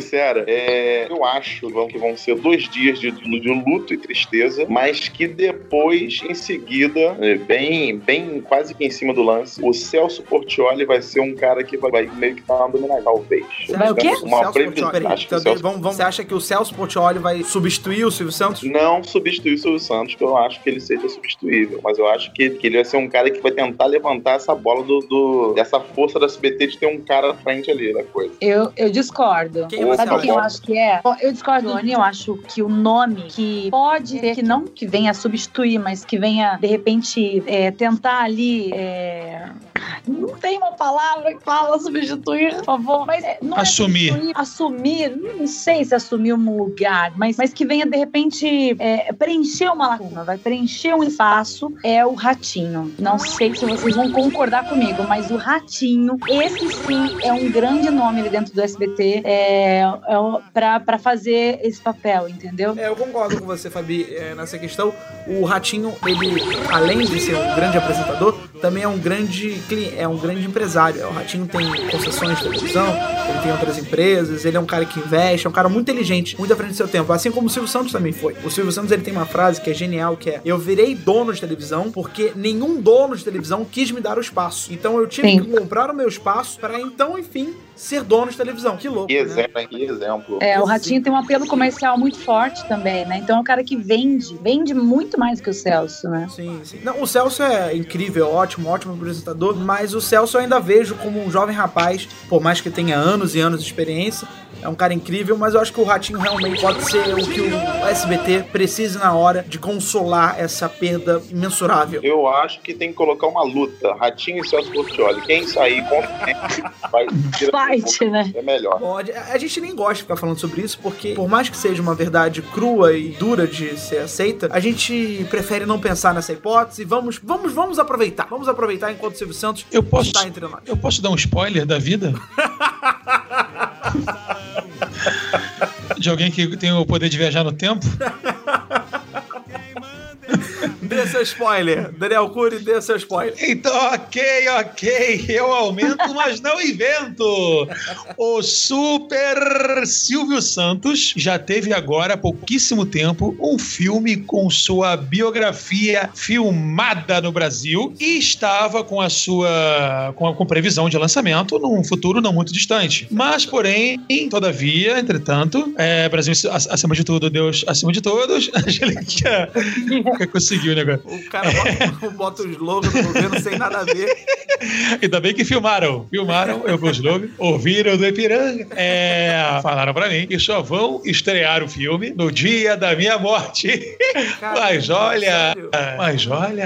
Speaker 4: é, eu acho que vão, que vão ser dois dias de, de luto e tristeza, mas que depois, em seguida, é, bem, bem quase que em cima do lance, o Celso Portioli vai ser um cara que vai, vai meio que dar uma dominada, talvez.
Speaker 2: Vai o quê?
Speaker 4: Uma
Speaker 1: Celso
Speaker 4: previsão.
Speaker 1: Portiolli- Peraí,
Speaker 4: Acho que o
Speaker 1: também
Speaker 4: Celso
Speaker 1: vamos- vamos- Você acha que o Celso Portioli vai substituir o Silvio Santos?
Speaker 4: não substituir o Silvio Santos, que eu acho que ele seja substituível. Mas eu acho que, que ele vai ser um cara que vai tentar levantar essa bola do, do- dessa força da SBT de ter um cara à frente ali da coisa.
Speaker 2: Eu, eu discordo.
Speaker 1: Quem
Speaker 2: Sabe
Speaker 4: Tá
Speaker 2: quem eu acho que é? Eu discordo, Johnny. Eu acho que o nome que pode ser, que não que venha substituir, mas que venha, de repente, é, tentar ali. é, Não tem uma palavra que fala substituir, por favor. Mas é- não
Speaker 5: Assumir.
Speaker 2: É assumir, não sei se assumir um lugar, mas, mas que venha de repente é, preencher uma lacuna, vai preencher um espaço, é o ratinho. Não sei se vocês vão concordar comigo, mas o ratinho, esse sim é um grande nome ali dentro do SBT é, é, pra fazer esse papel, entendeu?
Speaker 1: É, eu concordo com você, Fabi, é, nessa questão. O Ratinho, ele, além de ser um grande apresentador, também é um grande cli- é um grande empresário. É, O Ratinho tem concessões de televisão, ele tem outras empresas, ele é um cara que investe, é um cara muito inteligente, muito à frente do seu tempo. Assim como o Silvio Santos também foi. O Silvio Santos ele tem uma frase que é genial, que é eu virei dono de televisão porque nenhum dono de televisão quis me dar o espaço. Então eu tive
Speaker 2: Sim.
Speaker 1: que comprar o meu espaço para então, enfim, ser dono de televisão. Que louco,
Speaker 4: Que
Speaker 1: né?
Speaker 4: exemplo, hein? Que exemplo.
Speaker 2: É, o Ratinho tem um apelo comercial muito forte também, né? Então é um cara que vende, vende muito mais que o Celso, né?
Speaker 1: Sim, sim. Não, o Celso é incrível, ótimo, ótimo apresentador, mas o Celso eu ainda vejo como um jovem rapaz, por mais que tenha anos e anos de experiência. É um cara incrível, mas eu acho que o Ratinho realmente pode ser o que o SBT precise na hora de consolar essa perda imensurável.
Speaker 4: Eu acho que tem que colocar uma luta. Ratinho e Celso Portioli. Quem sair quem vai tirar
Speaker 2: Fight, né?
Speaker 4: É melhor.
Speaker 1: Pode. A a gente nem gosta de ficar falando sobre isso, porque por mais que seja uma verdade crua e dura de ser aceita, a gente prefere não pensar nessa hipótese. Vamos, vamos, vamos aproveitar. Vamos aproveitar enquanto o Silvio Santos
Speaker 5: Eu posso,
Speaker 1: está entre nós.
Speaker 5: eu posso dar um spoiler da vida? De alguém que tem o poder de viajar no tempo?
Speaker 1: Dê seu spoiler. Daniel Cury, dê seu spoiler.
Speaker 5: Então, ok, ok. Eu aumento, mas não invento. O Super Silvio Santos já teve agora, há pouquíssimo tempo, um filme com sua biografia filmada no Brasil e estava com a sua com, a- com previsão de lançamento num futuro não muito distante. Mas, porém, todavia, entretanto, é, Brasil ac- acima de tudo, Deus acima de todos, Angelica conseguiu o negócio.
Speaker 1: O cara bota, bota o slogan do governo sem nada a ver.
Speaker 5: Ainda bem que filmaram. Filmaram, eu vi o slogan, ouviram do Ipiranga. É, falaram pra mim que só vão estrear o filme no dia da minha morte.
Speaker 1: Cara,
Speaker 5: Mas olha,
Speaker 1: sério?
Speaker 5: mas olha,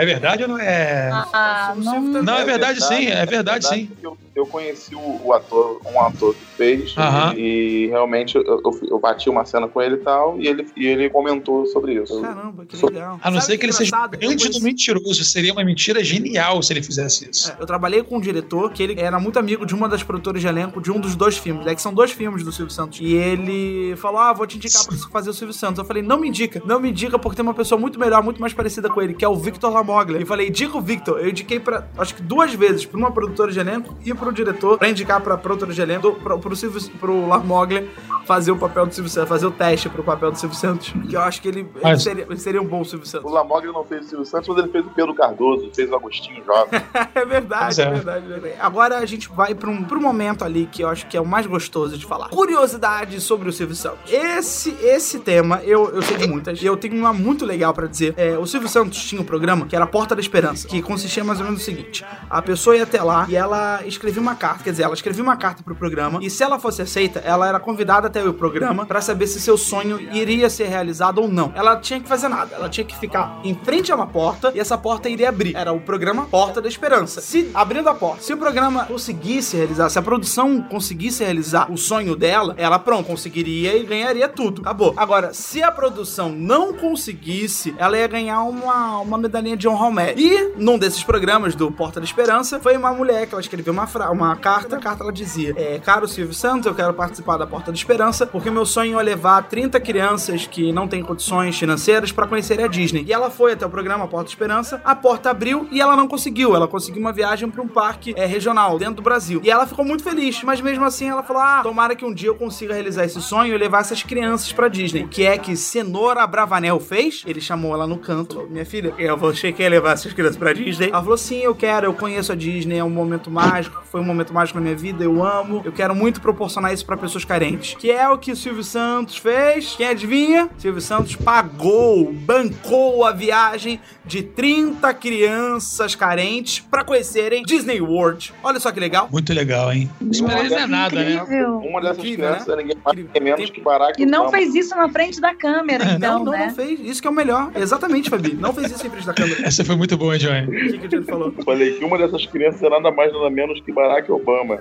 Speaker 5: é verdade ou não é?
Speaker 2: Ah,
Speaker 1: Silvio
Speaker 2: não.
Speaker 5: Não, é verdade sim, é verdade sim.
Speaker 4: que Eu, eu conheci o, o ator, um ator que fez,
Speaker 5: Aham.
Speaker 4: e, realmente eu, eu, eu bati uma cena com ele e tal, e ele, e ele comentou sobre isso.
Speaker 1: Caramba, que legal.
Speaker 5: A não
Speaker 1: Sabe
Speaker 5: ser que ele seja grande
Speaker 1: conheci-
Speaker 5: do mentiroso. Seria uma mentira genial se ele fizesse isso.
Speaker 1: É, Eu trabalhei com um diretor que ele era muito amigo de uma das produtoras de elenco de um dos dois filmes. É que são dois filmes do Silvio Santos. E ele falou: Ah, vou te indicar pra você fazer o Silvio Santos. Eu falei: Não me indica, não me indica, porque tem uma pessoa muito melhor, muito mais parecida com ele, que é o Victor Lamoglia. E falei: Diga o Victor. Eu indiquei pra, acho que duas vezes, pra uma produtora de elenco e pro diretor, pra indicar pra produtora de elenco, pro, pro, Silvio, pro Lamoglia fazer o papel do Silvio Santos, fazer o teste pro papel do Silvio Santos. Que eu acho que ele, ele
Speaker 5: Mas-
Speaker 1: seria, ele seria um bom Silvio
Speaker 4: O
Speaker 1: Santos.
Speaker 4: Lamoglia não fez o Silvio Santos, mas ele fez o Pedro Cardoso, fez o Agostinho Jovem.
Speaker 1: É verdade, é.
Speaker 5: é.
Speaker 1: verdade, é verdade. Agora a gente vai pra um, pra um momento ali que eu acho que é o mais gostoso de falar. Curiosidade sobre o Silvio Santos. Esse, esse tema, eu, eu sei de muitas. E eu tenho uma muito legal pra dizer. É, o Silvio Santos tinha um programa que era Porta da Esperança, que consistia mais ou menos no seguinte: a pessoa ia até lá e ela escrevia uma carta. Quer dizer, ela escrevia uma carta pro programa. E se ela fosse aceita, ela era convidada até o programa pra saber se seu sonho iria ser realizado ou não. Ela tinha que fazer nada. Ela tinha que ficar em frente a uma porta e essa porta iria abrir. Era o programa Porta da Esperança. Se abrindo a porta, se o programa conseguisse realizar, se a produção conseguisse realizar o sonho dela, ela pronto, conseguiria e ganharia tudo. Acabou. Agora, se a produção não conseguisse, ela ia ganhar uma, uma medalhinha de honra ao mérito. E num desses programas do Porta da Esperança, foi uma mulher que ela escreveu uma, uma carta. A carta ela dizia: é, Caro Silvio Santos, eu quero participar da Porta da Esperança, porque meu sonho é levar 30 crianças que não têm condições financeiras pra conhecerem a Disney. E ela foi até o programa Porta da Esperança, a porta abriu e ela não conseguiu. Ela conseguiu uma viagem pra um parque é, regional dentro do Brasil. E ela ficou muito feliz, mas mesmo assim ela falou: Ah, tomara que um dia eu consiga realizar esse sonho e levar essas crianças pra Disney. O que é que Cenoura Bravanel fez? Ele chamou ela no canto, falou, minha filha, eu você quer levar essas crianças pra Disney? Ela falou: Sim, eu quero, eu conheço a Disney, é um momento mágico foi um momento mágico na minha vida, eu amo. Eu quero muito proporcionar isso pra pessoas carentes. Que é o que o Silvio Santos fez. Quem adivinha? Silvio Santos pagou, bancou a viagem de 30 crianças carentes pra conhecerem Disney World. Olha só que legal.
Speaker 5: Muito legal, hein? Não é nada, né?
Speaker 2: Incrível.
Speaker 4: Uma dessas
Speaker 1: Incrível,
Speaker 4: crianças
Speaker 1: né?
Speaker 4: é ninguém mais ninguém menos
Speaker 1: Tem-
Speaker 4: que Barack
Speaker 2: E não fez isso na frente da câmera, então,
Speaker 1: não, não,
Speaker 2: né?
Speaker 1: não fez. Isso que é o melhor. Exatamente, Fabi. Não fez isso em frente da câmera.
Speaker 5: Essa foi muito boa, Johnny.
Speaker 1: O que, que o Diego falou?
Speaker 4: Eu falei que uma dessas crianças é nada mais nada menos que Barack Obama.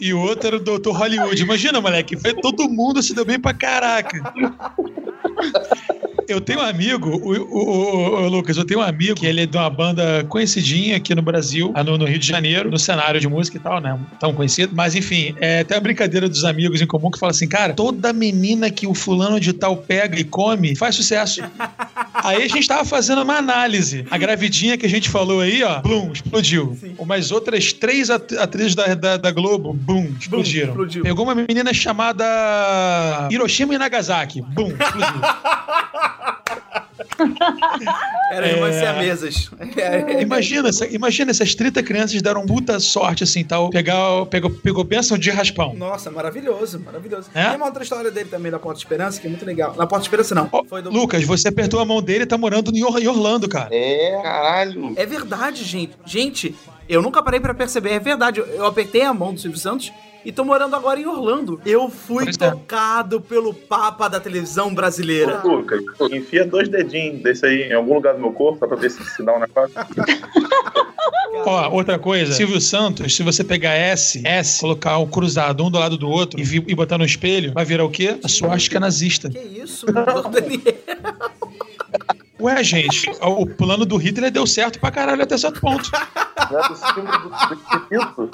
Speaker 5: E o outro era o Dr. Hollywood. Imagina, moleque, foi todo mundo se deu bem pra caraca. Eu tenho um amigo, o, o- o- Lucas, eu tenho um amigo que ele é de uma banda conhecidinha aqui no Brasil, ah, no, no Rio de Janeiro, no cenário de música e tal, né? Tão conhecido. Mas enfim, é, tem uma brincadeira dos amigos em comum que fala assim: cara, toda menina que o fulano de tal pega e come faz sucesso. Aí a gente tava fazendo uma análise. A gravidinha que a gente falou aí, ó, blum, explodiu. Umas outras três at- atrizes da, da, da Globo, bum, explodiram.
Speaker 1: explodiu.
Speaker 5: Pegou uma menina chamada Hiroshima e Nagasaki, bum, explodiu.
Speaker 1: Era irmãs
Speaker 5: É.
Speaker 1: siamesas. É,
Speaker 5: Imagina, essa- imagina essas 30 crianças deram muita sorte, assim, tal. Pegar, pegou, pegou bênção de raspão.
Speaker 1: Nossa, maravilhoso, maravilhoso.
Speaker 5: É?
Speaker 1: Tem uma outra história dele também da Porta Esperança, que é muito legal. Na Porta Esperança, não. Foi do...
Speaker 5: Lucas, você apertou a mão dele e tá morando em Or- em Orlando, cara.
Speaker 4: É, caralho.
Speaker 1: É verdade, gente. Gente, eu nunca parei pra perceber. É verdade. Eu- Eu apertei a mão do Silvio Santos e tô morando agora em Orlando. Eu fui
Speaker 5: Pois é.
Speaker 1: tocado pelo Papa da televisão brasileira.
Speaker 4: Ô, Lucas, enfia dois dedinhos desse aí em algum lugar do meu corpo, só pra ver se se dá um negócio.
Speaker 5: Ó, outra coisa, Silvio Santos, se você pegar S, S, colocar um cruzado um do lado do outro e, vi- e botar no espelho, vai virar o quê? A suástica nazista.
Speaker 1: Que isso, Daniel?
Speaker 5: Ué, gente, o plano do Hitler deu certo pra caralho até certo ponto.
Speaker 4: Não é do símbolo do, do Egito?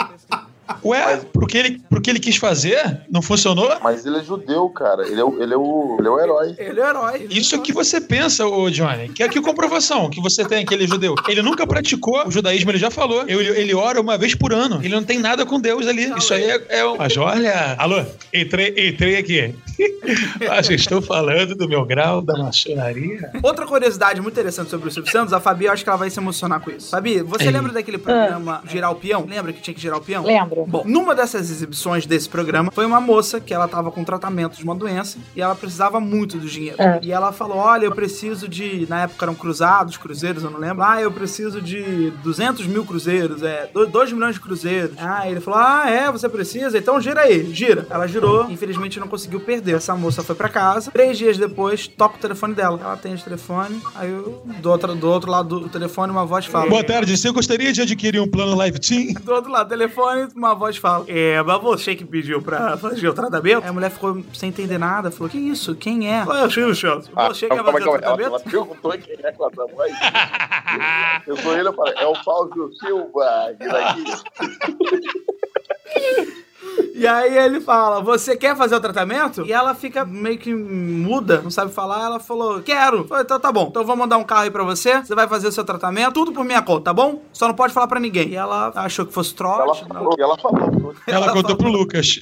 Speaker 5: Ué, pro que, ele, pro que ele quis fazer, não funcionou?
Speaker 4: Mas ele é judeu, cara. Ele é o, ele é o, ele é o herói.
Speaker 1: Ele é o herói.
Speaker 5: Isso é o que você pensa, ô Johnny. Que é que comprovação que você tem, que ele é judeu. Ele nunca praticou o judaísmo, ele já falou. Ele, ele ora uma vez por ano. Ele não tem nada com Deus ali. Isso aí é, é um. Mas olha. Alô, entrei, entrei aqui. Acho que estou falando do meu grau da maçonaria.
Speaker 1: Outra curiosidade muito interessante sobre o Silvio Santos, a Fabi, eu acho que ela vai se emocionar com isso. Fabi, você
Speaker 5: Ei.
Speaker 1: lembra daquele programa Girar o Peão? Lembra que tinha que girar o peão?
Speaker 2: Lembro.
Speaker 1: Bom, numa dessas exibições desse programa, foi uma moça que ela tava com tratamento de uma doença e ela precisava muito do dinheiro.
Speaker 2: É.
Speaker 1: E ela falou: Olha, eu preciso de. Na época eram cruzados, cruzeiros, eu não lembro. Ah, eu preciso de 200 mil cruzeiros, é, 2 milhões de cruzeiros. Ah, ele falou: Ah, é, você precisa? Então gira aí, gira. Ela girou, infelizmente não conseguiu perder. Essa moça foi pra casa. Três dias depois, toca o telefone dela. Ela atende o telefone, aí eu, do, outro, do outro lado do telefone, uma voz fala:
Speaker 5: Boa tarde, você gostaria de adquirir um plano Live Team?
Speaker 1: do outro lado do telefone, uma voz fala: É, mas você que pediu pra fazer o tratamento? Aí a mulher ficou sem entender nada, falou: Que isso? Quem é? Falou, é o Santos.
Speaker 4: Ah,
Speaker 1: Você
Speaker 4: calma,
Speaker 1: fazer o
Speaker 4: calma, ela,
Speaker 1: tratamento?
Speaker 4: ela perguntou quem é que ela tá mais. Eu sou ele, eu falei, é o Fábio Silva. que daqui.
Speaker 1: E aí ele fala: Você quer fazer o tratamento? E ela fica meio que muda, não sabe falar. Ela falou: Quero. Falei, então tá bom. Então eu vou mandar um carro aí pra você. Você vai fazer o seu tratamento, tudo por minha conta, tá bom? Só não pode falar pra ninguém. E ela achou que fosse
Speaker 4: Ela
Speaker 1: trote. não.
Speaker 4: falou, e ela falou.
Speaker 5: Ela,
Speaker 1: Ela
Speaker 5: contou
Speaker 1: falou.
Speaker 5: pro Lucas.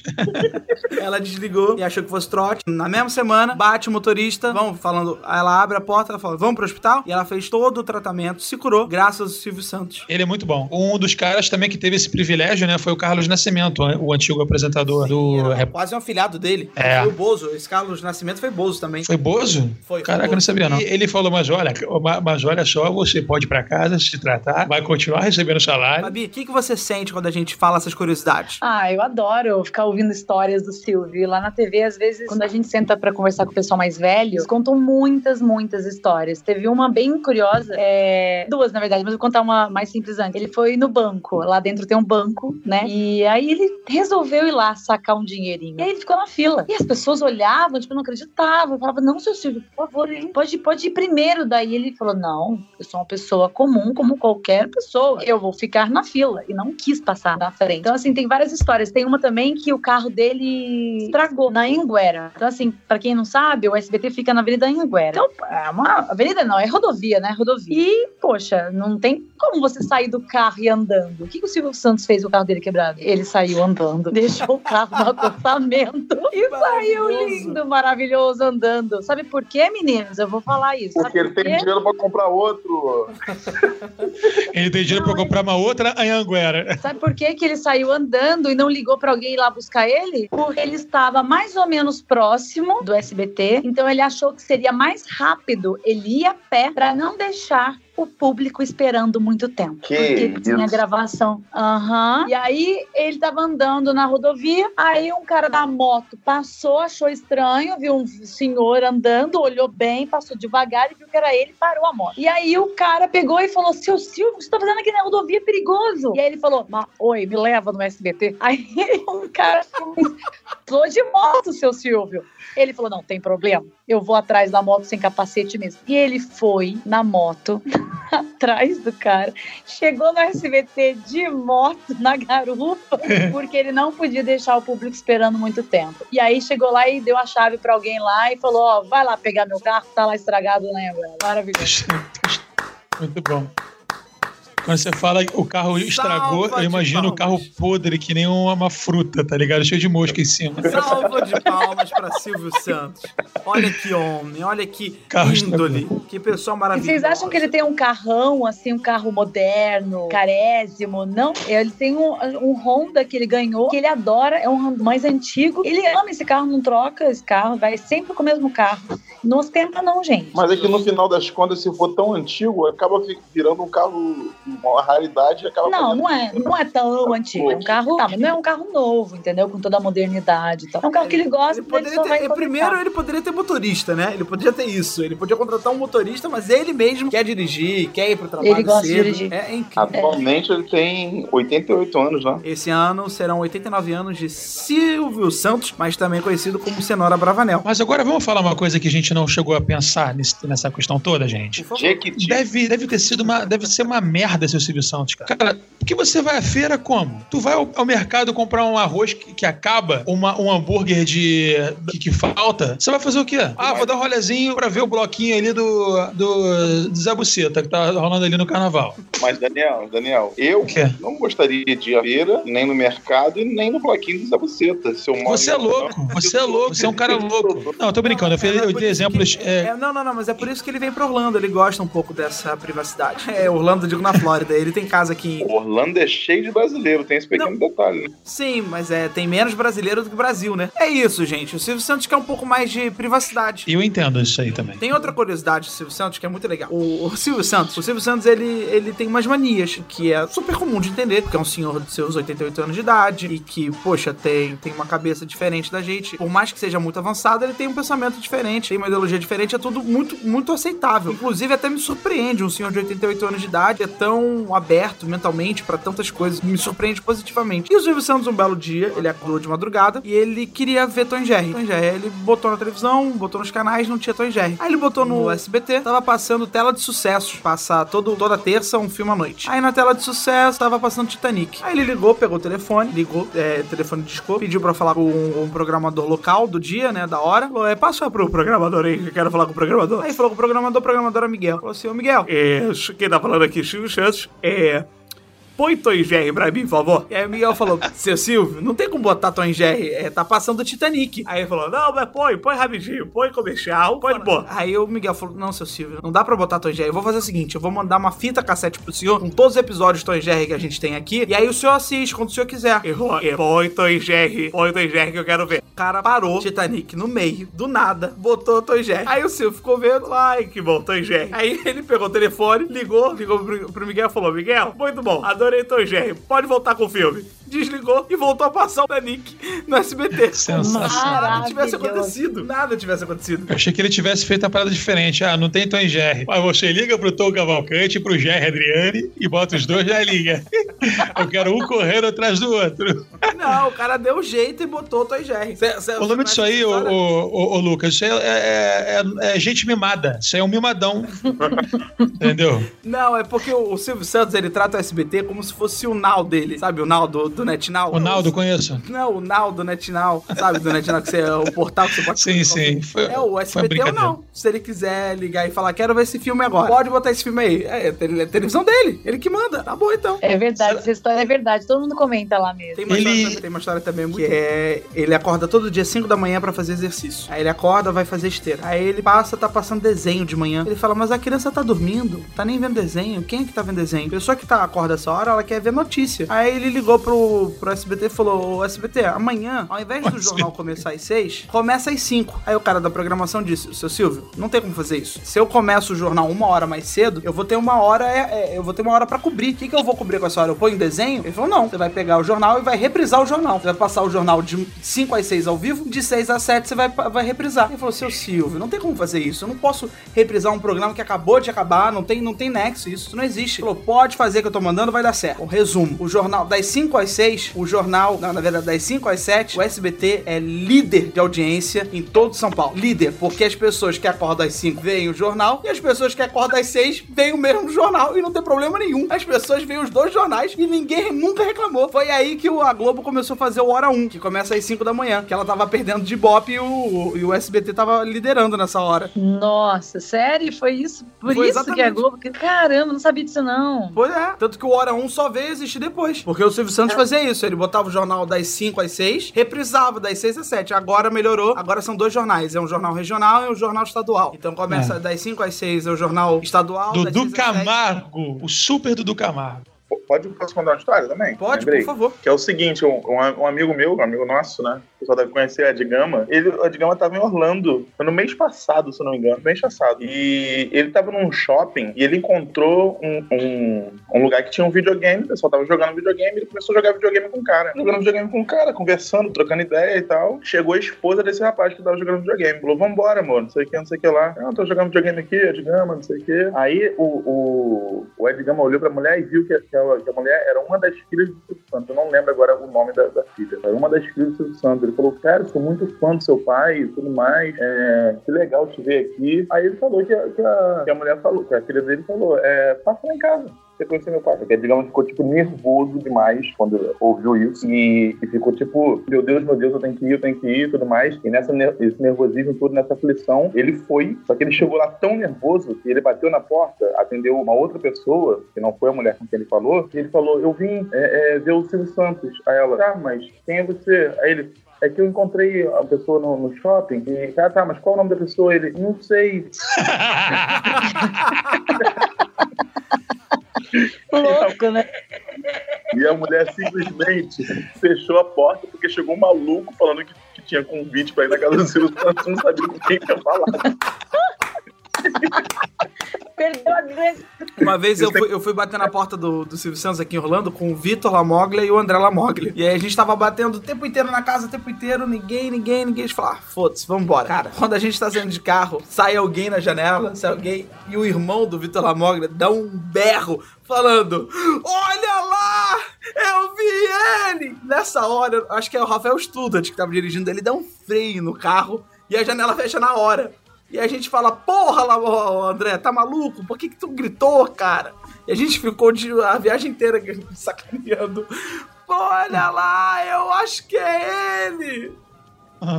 Speaker 1: Ela desligou e achou que fosse trote. Na mesma semana, bate o motorista, vamos falando. Aí ela abre a porta, ela fala: Vamos pro hospital. E ela fez todo o tratamento, se curou, graças ao Silvio Santos.
Speaker 5: Ele é muito bom. Um dos caras também que teve esse privilégio, né, foi o Carlos Nascimento, né, o antigo apresentador do.
Speaker 1: Era
Speaker 5: Rep-
Speaker 1: quase um afilhado dele.
Speaker 5: É.
Speaker 1: Foi o Bozo. Esse Carlos Nascimento foi Bozo também.
Speaker 5: Foi Bozo?
Speaker 1: Foi,
Speaker 5: Caraca,
Speaker 1: foi
Speaker 5: eu não sabia, não. E ele falou, mas olha, ma- mas olha só, você pode ir pra casa, se tratar, vai continuar recebendo salário.
Speaker 1: Fabi, o que, que você sente quando a gente fala essas curiosidades?
Speaker 2: Ah, eu adoro ficar ouvindo histórias do Silvio. E Lá na TV, às vezes, quando a gente senta pra conversar com o pessoal mais velho, eles contam muitas, muitas histórias. Teve uma bem curiosa, é, duas na verdade, mas eu vou contar uma mais simples antes. Ele foi no banco, lá dentro tem um banco, né? E aí ele resolveu ir lá sacar um dinheirinho. E aí ele ficou na fila. E as pessoas olhavam, tipo, não acreditavam. Falavam, não, seu Silvio, por favor, ele pode, pode ir primeiro. Daí ele falou, não, eu sou uma pessoa comum, como qualquer pessoa. Eu vou ficar na fila. E não quis passar na frente. Então, assim, tem várias histórias. Tem uma também que o carro dele estragou na Anguera. Então, assim, pra quem não sabe, o SBT fica na Avenida Anguera. Então, é uma avenida não, é rodovia, né? Rodovia. E, poxa, não tem como você sair do carro e andando. O que, que o Silvio Santos fez com o carro dele quebrado? Ele saiu andando. Deixou o carro no acostamento e saiu lindo, maravilhoso, andando. Sabe por quê, meninos? Eu vou falar isso.
Speaker 4: Porque
Speaker 2: Sabe
Speaker 4: ele
Speaker 2: por
Speaker 4: tem
Speaker 2: quê?
Speaker 4: dinheiro pra comprar outro.
Speaker 5: Ele tem dinheiro pra comprar uma outra Anhanguera.
Speaker 2: Sabe por quê que ele saiu andando e não ligou pra alguém ir lá buscar ele? Porque ele estava mais ou menos próximo do SBT, então ele achou que seria mais rápido ele ir a pé pra não deixar o público esperando muito tempo.
Speaker 4: Que
Speaker 2: porque tinha gravação. Aham. E aí ele tava andando na rodovia, aí um cara da moto passou, achou estranho, viu um senhor andando, olhou bem, passou devagar e viu que era ele, parou a moto. E aí o cara pegou e falou: Seu Silvio, o que você tá fazendo aqui na rodovia? É perigoso. E aí ele falou: "Ma- Oi, me leva no SBT. Aí o cara falou de moto, seu Silvio. Ele falou: Não, tem problema. Eu vou atrás da moto sem capacete mesmo. E ele foi na moto, atrás do cara, chegou no SBT de moto, na garupa, porque ele não podia deixar o público esperando muito tempo. E aí chegou lá e deu a chave pra alguém lá e falou: Ó, vai lá pegar meu carro, tá lá estragado, né? Maravilhoso.
Speaker 5: Muito bom. Quando você fala que o carro estragou,
Speaker 1: Salva
Speaker 5: eu imagino o carro podre que nem uma, fruta, tá ligado? Cheio de mosca em cima.
Speaker 1: Salva de palmas pra Silvio Santos. Olha que homem, olha que
Speaker 5: Carro
Speaker 1: índole, que pessoa
Speaker 2: E
Speaker 1: maravilhosa.
Speaker 2: vocês acham que ele tem um carrão, assim, um carro moderno, carésimo? Não. Ele tem um, um Honda que ele ganhou, que ele adora, é um mais antigo. Ele ama esse carro, não troca esse carro, vai sempre com o mesmo carro. Não ostenta não, gente.
Speaker 4: Mas é que no final das contas, se for tão antigo, acaba virando um carro, uma raridade acaba
Speaker 2: Não, não é, não é tão antigo. É um carro, tá, mas não é um carro novo, entendeu? Com toda a modernidade e tal. É um carro que ele gosta,
Speaker 1: Ele
Speaker 2: ele
Speaker 1: poderia
Speaker 2: só
Speaker 1: ter,
Speaker 2: vai
Speaker 1: é, primeiro, ele poderia ter motorista, né? Ele poderia ter isso. Ele podia contratar um motorista, mas ele mesmo quer dirigir, quer ir pro trabalho
Speaker 2: Ele gosta de
Speaker 1: cedo.
Speaker 2: dirigir.
Speaker 1: É, é incrível.
Speaker 4: Atualmente ele tem 88 anos, né?
Speaker 1: Esse ano serão 89 anos de Silvio Santos, mas também conhecido como Cenoura Bravanel.
Speaker 5: Mas agora vamos falar uma coisa que a gente não chegou a pensar nesse- nessa questão toda, gente. Deve, deve ter sido uma. Deve ser uma merda, seu Silvio Santos, cara. Cara, porque você vai à feira como? Tu vai ao, ao mercado comprar um arroz que, que acaba, uma, um hambúrguer de. Que, que falta. Você vai fazer o quê? Ah, vou dar um rolezinho pra ver o bloquinho ali do. do, do Zé Buceta, que tá rolando ali no carnaval.
Speaker 4: Mas, Daniel, Daniel, eu não gostaria de ir à feira, nem no mercado e nem no bloquinho do Zé Buceta. Se eu moro
Speaker 5: Você é louco, você é louco, você é um cara louco. Não, eu tô brincando, eu, falei-
Speaker 1: é
Speaker 5: eu
Speaker 1: por
Speaker 5: dei exemplos. é,
Speaker 1: é, não, não, não, mas é por isso que ele vem pra Orlando. Ele gosta um pouco dessa privacidade. É, Orlando, eu digo na Flórida. Ele tem casa aqui. em-
Speaker 4: Orlando é cheio de brasileiro, tem esse pequeno detalhe. Né?
Speaker 1: Sim, mas é, tem menos brasileiro do que Brasil, né? É isso, gente. O Silvio Santos quer um pouco mais de privacidade.
Speaker 5: eu entendo isso aí também.
Speaker 1: Tem outra curiosidade do Silvio Santos que é muito legal. O, o Silvio Santos, o Silvio Santos, ele, ele tem umas manias que é super comum de entender, porque é um senhor de seus 88 anos de idade e que, poxa, tem, tem uma cabeça diferente da gente. Por mais que seja muito avançado, ele tem um pensamento diferente, tem uma ideologia diferente, é tudo muito, muito aceitável. Inclusive, até me surpreende um senhor de 88 anos de idade é tão aberto mentalmente pra tantas coisas, me surpreende positivamente. E o Silvio Santos, um belo dia, ele acordou de madrugada e ele queria ver Tom Jerry. Tom Jerry, ele botou na televisão, botou nos canais, não tinha Tom Jerry. Aí ele botou no SBT, tava passando tela de sucessos, passa todo, toda terça um filme à noite. Aí na tela de sucesso tava passando Titanic. Aí ele ligou, pegou o telefone, ligou, é, telefone discou, pediu pra falar com um, um programador local do dia, né, da hora. Falou, é, passa pro programador aí, que eu quero falar com o programador. Aí falou com o programador, o programador é Miguel. Falou assim, ô Miguel, é, quem tá falando aqui, Silvio é... Põe Tom e Jerry pra mim, por favor. E aí o Miguel falou: Seu Silvio, não tem como botar Tom e Jerry, é, tá passando o Titanic. Aí ele falou: Não, mas põe, põe rapidinho, põe comercial, põe pô. Aí o Miguel falou: Não, seu Silvio, não dá pra botar Tom e Jerry. Eu vou fazer o seguinte: eu vou mandar uma fita cassete pro senhor com todos os episódios Tom e Jerry que a gente tem aqui. E aí o senhor assiste quando o senhor quiser. Ele falou: "É, Põe Tom e Jerry, põe Tom e Jerry que eu quero ver. O cara parou Titanic no meio, do nada, botou Tom e Jerry. Aí o Silvio ficou vendo, ai que bom, Tom e Jerry. Aí ele pegou o telefone, ligou, ligou pro, pro Miguel e falou: Miguel, muito bom, E Jerry, pode voltar com o filme. Desligou e voltou a passar o Titanic no SBT.
Speaker 5: Sensacional.
Speaker 1: Nada tivesse acontecido. Nada tivesse acontecido.
Speaker 5: Eu achei que ele tivesse feito a parada diferente. Ah, não tem Tom e Jerry. Mas você liga pro Tom Cavalcante e pro Jerry Adriane e bota os dois na linha. Eu quero um correndo atrás do outro.
Speaker 1: Não, o cara deu jeito e botou o Tom e Jerry. Cê- cê-
Speaker 5: O nome disso aí, ô, ô, ô, ô, Lucas, isso é, é- é- é gente mimada. Isso aí é um mimadão. Entendeu?
Speaker 1: Não, é porque o, o Silvio Santos, ele trata o SBT como se fosse o Now dele, sabe? O Now do, do NetNow.
Speaker 5: O Naldo, conheço.
Speaker 1: Não, o Now do NetNow. Sabe do NetNow, que você, é o portal que você pode
Speaker 5: Sim, sim. Foi,
Speaker 1: É, o SBT ou não. Se ele quiser ligar e falar, quero ver esse filme agora. Pode botar esse filme aí. É, é é televisão dele. Ele que manda. Tá bom, então.
Speaker 2: É verdade, essa história é verdade. Todo mundo comenta lá mesmo.
Speaker 1: Tem uma,
Speaker 5: Ele-
Speaker 1: história, também- tem uma história também muito... Que é... Ele acorda todo dia 5 da manhã pra fazer exercício. Aí ele acorda, vai fazer esteira. Aí ele passa, tá passando desenho de manhã. Ele fala, mas a criança tá dormindo. Tá nem vendo desenho. Quem é que tá vendo desenho? A pessoa que tá acorda essa hora, ela quer ver notícia. Aí ele ligou pro, pro SBT e falou, ô SBT, amanhã, ao invés do jornal começar às 6, começa às 5. Aí o cara da programação disse, seu Silvio, não tem como fazer isso. Se eu começo o jornal uma hora mais cedo, eu vou ter uma hora, é, é, eu vou ter uma hora pra cobrir. O que, que eu vou cobrir com essa hora? Eu ponho desenho? Ele falou, não. Você vai pegar o jornal e vai reprisar o jornal. Você vai passar o jornal de 5 às 6 ao vivo, de 6 às 7 você vai, vai reprisar. Ele falou, seu Silvio, não tem como fazer isso. Eu não posso reprisar um programa que acabou de acabar, não tem, não tem nexo isso. Isso não existe. Ele falou, pode fazer que eu tô mandando, vai dar certo. Um resumo. O jornal, das 5 às 6, o jornal, não, na verdade, das 5 às 7, o SBT é líder de audiência em todo São Paulo. Líder, porque as pessoas que acordam às 5 veem o jornal e as pessoas que acordam às 6 veem o mesmo jornal e não tem problema nenhum. As pessoas veem os dois jornais e ninguém nunca reclamou. Foi aí que a Globo começou a fazer o Hora 1, que começa às 5 da manhã, que ela tava perdendo de Bop e o, e o SBT tava liderando nessa hora.
Speaker 2: Nossa, sério? Foi isso? Por
Speaker 1: Foi
Speaker 2: isso que a Globo. Caramba, não sabia disso não.
Speaker 1: Pois é. Tanto que o Hora 1 só veio existir depois. Porque o Silvio Santos fazia isso. Ele botava o jornal das 5 às 6, reprisava das 6 às 7. Agora melhorou. Agora são dois jornais. É um jornal regional e um jornal estadual. Então começa das 5 às 6 é o jornal estadual. das
Speaker 5: Dudu
Speaker 1: 6 às 7.
Speaker 5: Camargo. O super Dudu Camargo.
Speaker 4: Pode, posso contar uma história também?
Speaker 1: Pode,
Speaker 4: Lembrei.
Speaker 1: por favor.
Speaker 4: Que é o seguinte, um, um- um amigo meu, um amigo nosso, né? O pessoal deve conhecer, Ed Gama. Ele, o Ed Gama tava em Orlando. No mês passado, se não me engano. Mês passado. E ele tava num shopping e ele encontrou um, um, um lugar que tinha um videogame. O pessoal tava jogando videogame. Ele começou a jogar videogame com o cara. Jogando videogame com o cara, conversando, trocando ideia e tal. Chegou a esposa desse rapaz que tava jogando videogame. Falou, vambora, amor. Não sei o que, não sei o que lá. Ah, tô jogando videogame aqui, Ed Gama, não sei o que. Aí o, o, o Ed Gama olhou pra mulher e viu que, que, a, que a mulher era uma das filhas do Silvio Santos. Eu não lembro agora o nome da, da filha. Era uma das filhas do Silvio Santos. Ele falou, cara, sou muito fã do seu pai e tudo mais. É, que legal te ver aqui. Aí ele falou que a, que a, que a mulher falou, que a filha dele falou, é, passa lá em casa. Você conheceu meu pai. Porque, digamos, ficou, tipo, nervoso demais quando ouviu isso. E, e ficou, tipo, meu Deus, meu Deus, eu tenho que ir, eu tenho que ir e tudo mais. E nessa, ner- esse nervosismo todo, nessa aflição, ele foi. Só que ele chegou lá tão nervoso que ele bateu na porta, atendeu uma outra pessoa, que não foi a mulher com quem ele falou, e ele falou, eu vim é, é, ver o Silvio Santos. Aí ela, tá, mas quem é você? Aí ele, é que eu encontrei a pessoa no, no shopping e, ah, tá, mas qual o nome da pessoa? Ele, não sei.
Speaker 2: Louco, né?
Speaker 4: E a mulher simplesmente fechou a porta porque chegou um maluco falando que, que tinha convite pra ir na casa do Silvio Santos, não sabia com quem ia falar.
Speaker 2: Perdeu a.
Speaker 1: Uma vez eu fui, eu fui bater na porta do, do Silvio Santos aqui em Orlando com o Vitor Lamoglia e o André Lamoglia. E aí a gente tava batendo o tempo inteiro na casa, o tempo inteiro, ninguém, ninguém, ninguém. A gente falou, ah, foda-se, vambora. Cara, quando a gente tá saindo de carro, sai alguém na janela, sai alguém, e o irmão do Vitor Lamoglia dá um berro falando: Olha lá! Eu vi ele! Nessa hora, acho que é o Rafael Student que tava dirigindo, ele dá um freio no carro e a janela fecha na hora. E a gente fala, porra, lá, André, tá maluco? Por que que tu gritou, cara? E a gente ficou de, a viagem inteira sacaneando. Olha lá, eu acho que é ele.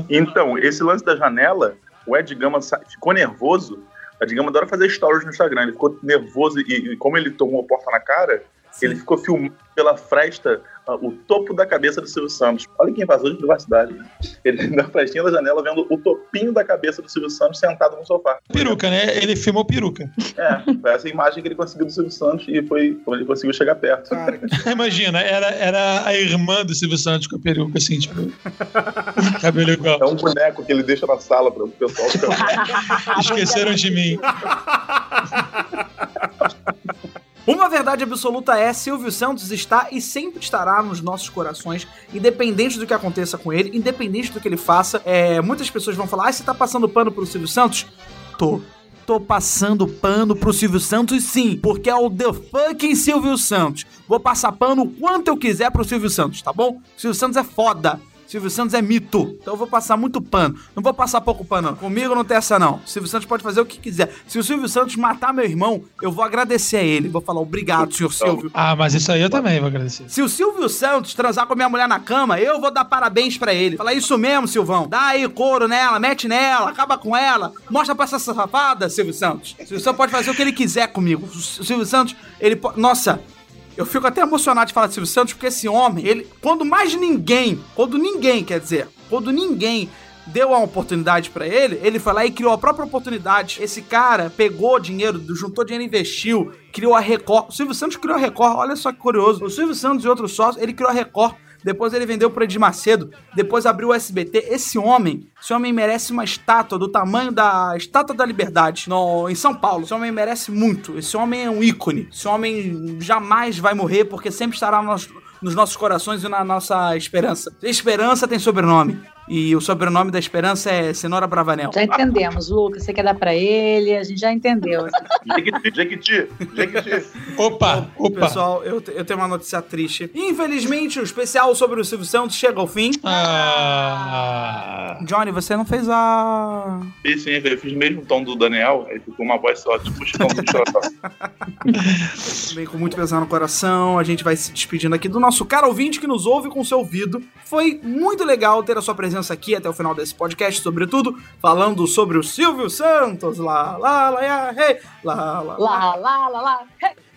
Speaker 4: Então, esse lance da janela, o Ed Gama ficou nervoso. O Ed Gama adora fazer stories no Instagram. Ele ficou nervoso e, e como ele tomou a porta na cara, ele ficou filmando pela fresta ah, o topo da cabeça do Silvio Santos. Olha que invasor de privacidade. Né? Ele na frestinha da janela vendo o topinho da cabeça do Silvio Santos sentado no sofá.
Speaker 5: Peruca, né? Ele filmou peruca.
Speaker 4: É, foi essa imagem que ele conseguiu do Silvio Santos e foi como ele conseguiu chegar perto.
Speaker 5: Imagina, era, era a irmã do Silvio Santos com a peruca, assim, tipo. cabelo igual.
Speaker 4: É um boneco que ele deixa na sala para o pessoal ficar.
Speaker 5: Esqueceram de mim.
Speaker 1: Uma verdade absoluta é: Silvio Santos está e sempre estará nos nossos corações, independente do que aconteça com ele, independente do que ele faça. É, muitas pessoas vão falar: ah, você tá passando pano pro Silvio Santos? Tô. Tô passando pano pro Silvio Santos, sim, porque é o The Fucking Silvio Santos. Vou passar pano o quanto eu quiser pro Silvio Santos, tá bom? Silvio Santos é foda. Silvio Santos é mito. Então eu vou passar muito pano. Não vou passar pouco pano, não. Comigo não tem essa, não. Silvio Santos pode fazer o que quiser. Se o Silvio Santos matar meu irmão, eu vou agradecer a ele. Vou falar obrigado, senhor Silvio.
Speaker 5: Ah, mas isso aí eu também vou agradecer.
Speaker 1: Se o Silvio Santos transar com a minha mulher na cama, eu vou dar parabéns pra ele. Falar isso mesmo, Silvão. Dá aí couro nela, mete nela, acaba com ela. Mostra pra essa safada, Silvio Santos. O Silvio Santos pode fazer o que ele quiser comigo. O Silvio Santos, ele pode. Nossa. Eu fico até emocionado de falar de Silvio Santos, porque esse homem, ele. Quando mais ninguém, quando ninguém, quer dizer, quando ninguém deu a oportunidade pra ele, ele foi lá e criou a própria oportunidade. Esse cara pegou dinheiro, juntou dinheiro, investiu, criou a Record. O Silvio Santos criou a Record, olha só que curioso. O Silvio Santos e outros sócios, ele criou a Record. Depois ele vendeu pro Edir Macedo, depois abriu o SBT. Esse homem, esse homem merece uma estátua do tamanho da Estátua da Liberdade no, em São Paulo. Esse homem merece muito. Esse homem é um ícone. Esse homem jamais vai morrer porque sempre estará nos, nos nossos corações e na nossa esperança. Esperança tem sobrenome. E o sobrenome da esperança é Cenoura Bravanel.
Speaker 2: Já entendemos, Lucas. Você quer dar pra ele, a gente já entendeu.
Speaker 4: Jequiti, Jequiti.
Speaker 5: Opa, opa.
Speaker 1: Pessoal, eu, eu tenho uma notícia triste. Infelizmente, o especial sobre o Silvio Santos chega ao fim.
Speaker 5: Ah,
Speaker 1: Johnny, você não fez a.
Speaker 4: Fiz sim, eu fiz o mesmo tom do Daniel, aí ficou uma voz só, tipo do.
Speaker 1: Bem, com muito pesar no coração, a gente vai se despedindo aqui do nosso cara ouvinte que nos ouve com seu ouvido. Foi muito legal ter a sua presença aqui até o final desse podcast, sobretudo falando sobre o Silvio Santos. Lá, lá, lá, lá, hey, lá, lá, lá.
Speaker 2: Lá, lá, lá, lá.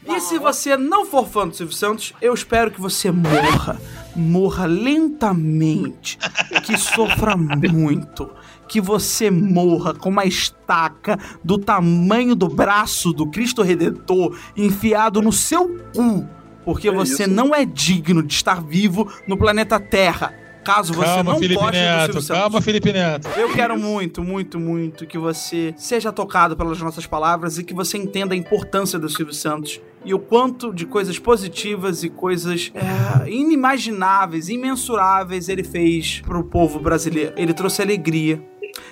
Speaker 1: E se você não for fã do Silvio Santos, eu espero que você morra. Morra lentamente. Que sofra muito. Que você morra com uma estaca do tamanho do braço do Cristo Redentor enfiado no seu cu. Porque
Speaker 4: É
Speaker 1: você
Speaker 4: isso.
Speaker 1: não é digno de estar vivo no planeta Terra. Caso você
Speaker 5: calma,
Speaker 1: não
Speaker 5: Felipe
Speaker 1: goste do
Speaker 5: Neto.
Speaker 1: Silvio Santos.
Speaker 5: Calma, Felipe Neto.
Speaker 1: Eu quero muito, muito, muito que você seja tocado pelas nossas palavras e que você entenda a importância do Silvio Santos e o quanto de coisas positivas e coisas é, inimagináveis, imensuráveis ele fez pro povo brasileiro. Ele trouxe alegria,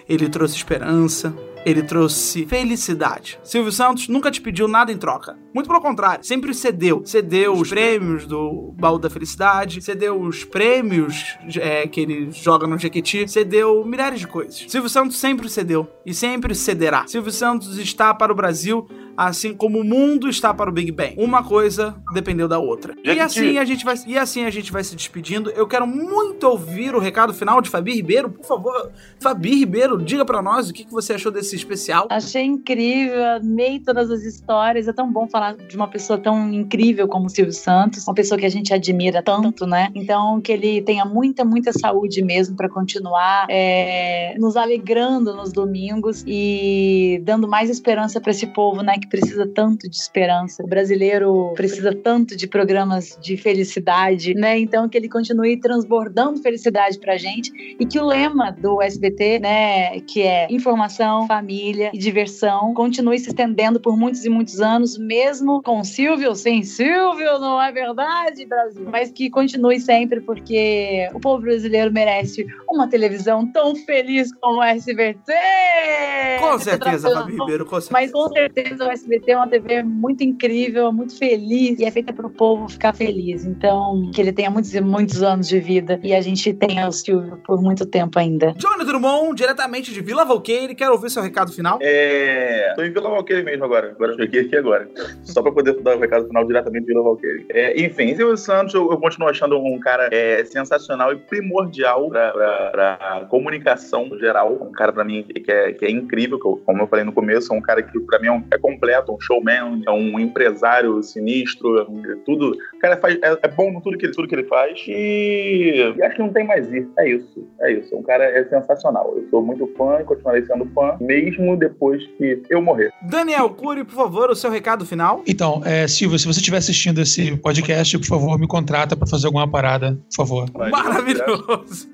Speaker 1: ele trouxe esperança. Ele trouxe felicidade. Silvio Santos nunca te pediu nada em troca. Muito pelo contrário, sempre cedeu. Cedeu os prêmios do Baú da Felicidade, cedeu os prêmios é, que ele joga no Jequiti, cedeu milhares de coisas. Silvio Santos sempre cedeu e sempre cederá. Silvio Santos está para o Brasil assim como o mundo está para o Big Bang. Uma coisa dependeu da outra. E assim a gente vai e assim a gente vai se despedindo. Eu quero muito ouvir o recado final de Fabi Ribeiro. Por favor, Fabi Ribeiro, diga pra nós o que que você achou desse especial.
Speaker 2: Achei incrível, amei todas as histórias. É tão bom falar de uma pessoa tão incrível como o Silvio Santos, uma pessoa que a gente admira tanto, né? Então, que ele tenha muita, muita saúde mesmo para continuar é, nos alegrando nos domingos e dando mais esperança para esse povo, né? Que precisa tanto de esperança. O brasileiro precisa tanto de programas de felicidade, né? Então, que ele continue transbordando felicidade pra gente e que o lema do SBT, né, que é informação, família e diversão, continue se estendendo por muitos e muitos anos, mesmo com Silvio, sem Silvio, não é verdade, Brasil? Mas que continue sempre, porque o povo brasileiro merece uma televisão tão feliz como o SBT!
Speaker 1: Com certeza,
Speaker 2: Outra
Speaker 1: Fabi Ribeiro, com certeza.
Speaker 2: mas com certeza o SBT é uma TV muito incrível, muito feliz e é feita para o povo ficar feliz. Então, que ele tenha muitos e muitos anos de vida e a gente tenha o Silvio por muito tempo ainda.
Speaker 1: Johnny Drummond, diretamente de Vila Valqueire, quero ouvir seu recado final.
Speaker 4: É. Tô em Vila Valqueire mesmo agora. Agora cheguei aqui agora. Só pra poder dar o recado final diretamente de Vila Valqueire. É, enfim, Silvio Santos, eu, eu continuo achando um cara é, sensacional e primordial pra comunicação geral. Um cara pra mim que é, que é incrível, que eu- como eu falei no começo, é um cara que pra mim é, um- é completo, um showman, é um empresário sinistro, é é tudo. O cara faz, é, é bom no tudo que, ele- tudo que ele faz e, e acho que não tem mais isso. É isso, é isso. Um cara é sensacional. Eu sou muito fã e continuarei sendo fã, mesmo depois que eu morrer.
Speaker 1: Daniel Cury, por favor, o seu recado final.
Speaker 5: Então, é, Silvio, se você estiver assistindo esse podcast, por favor, me contrata pra fazer alguma parada, por favor.
Speaker 1: Maravilhoso.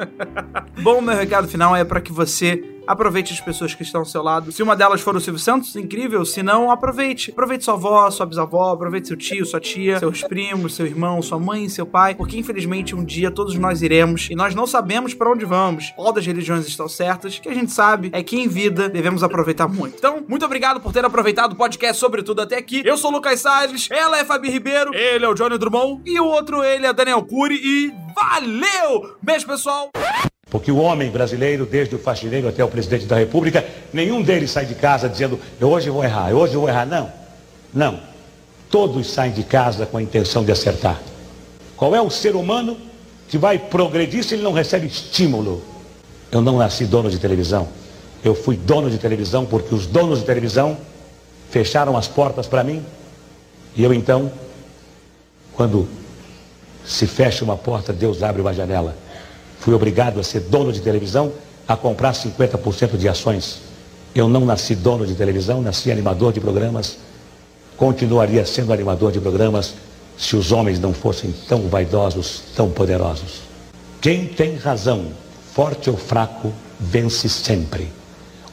Speaker 1: Bom, meu recado final é para que você aproveite as pessoas que estão ao seu lado. Se uma delas for o Silvio Santos, incrível. Se não, aproveite. Aproveite sua avó, sua bisavó, aproveite seu tio, sua tia, seus primos, seu irmão, sua mãe, seu pai, porque infelizmente um dia todos nós iremos e nós não sabemos para onde vamos. Qual das religiões estão certas? O que a gente sabe é que em vida devemos aproveitar muito. Então, muito obrigado por ter aproveitado o podcast sobretudo até aqui. Eu sou o Lucas Salles, ela é Fabi Ribeiro, ele é o Johnny Drummond e o outro ele é Daniel Cury e valeu! Beijo, pessoal!
Speaker 6: Porque o homem brasileiro, desde o faxineiro até o presidente da república, nenhum deles sai de casa dizendo, eu hoje vou errar, eu hoje vou errar. Não, não. Todos saem de casa com a intenção de acertar. Qual é o ser humano que vai progredir se ele não recebe estímulo? Eu não nasci dono de televisão. Eu fui dono de televisão porque os donos de televisão fecharam as portas para mim. E eu então, quando se fecha uma porta, Deus abre uma janela. Fui obrigado a ser dono de televisão, a comprar 50% de ações. Eu não nasci dono de televisão, nasci animador de programas. Continuaria sendo animador de programas se os homens não fossem tão vaidosos, tão poderosos. Quem tem razão, forte ou fraco, vence sempre.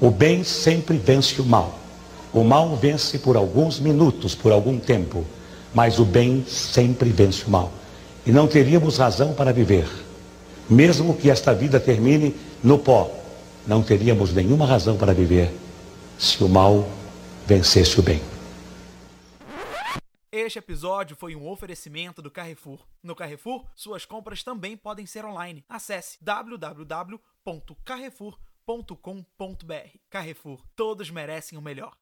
Speaker 6: O bem sempre vence o mal. O mal vence por alguns minutos, por algum tempo, mas o bem sempre vence o mal. E não teríamos razão para viver. Mesmo que esta vida termine no pó, não teríamos nenhuma razão para viver se o mal vencesse o bem.
Speaker 1: Este episódio foi um oferecimento do Carrefour. No Carrefour, suas compras também podem ser online. Acesse www.carrefour.com.br. Carrefour, todos merecem o melhor.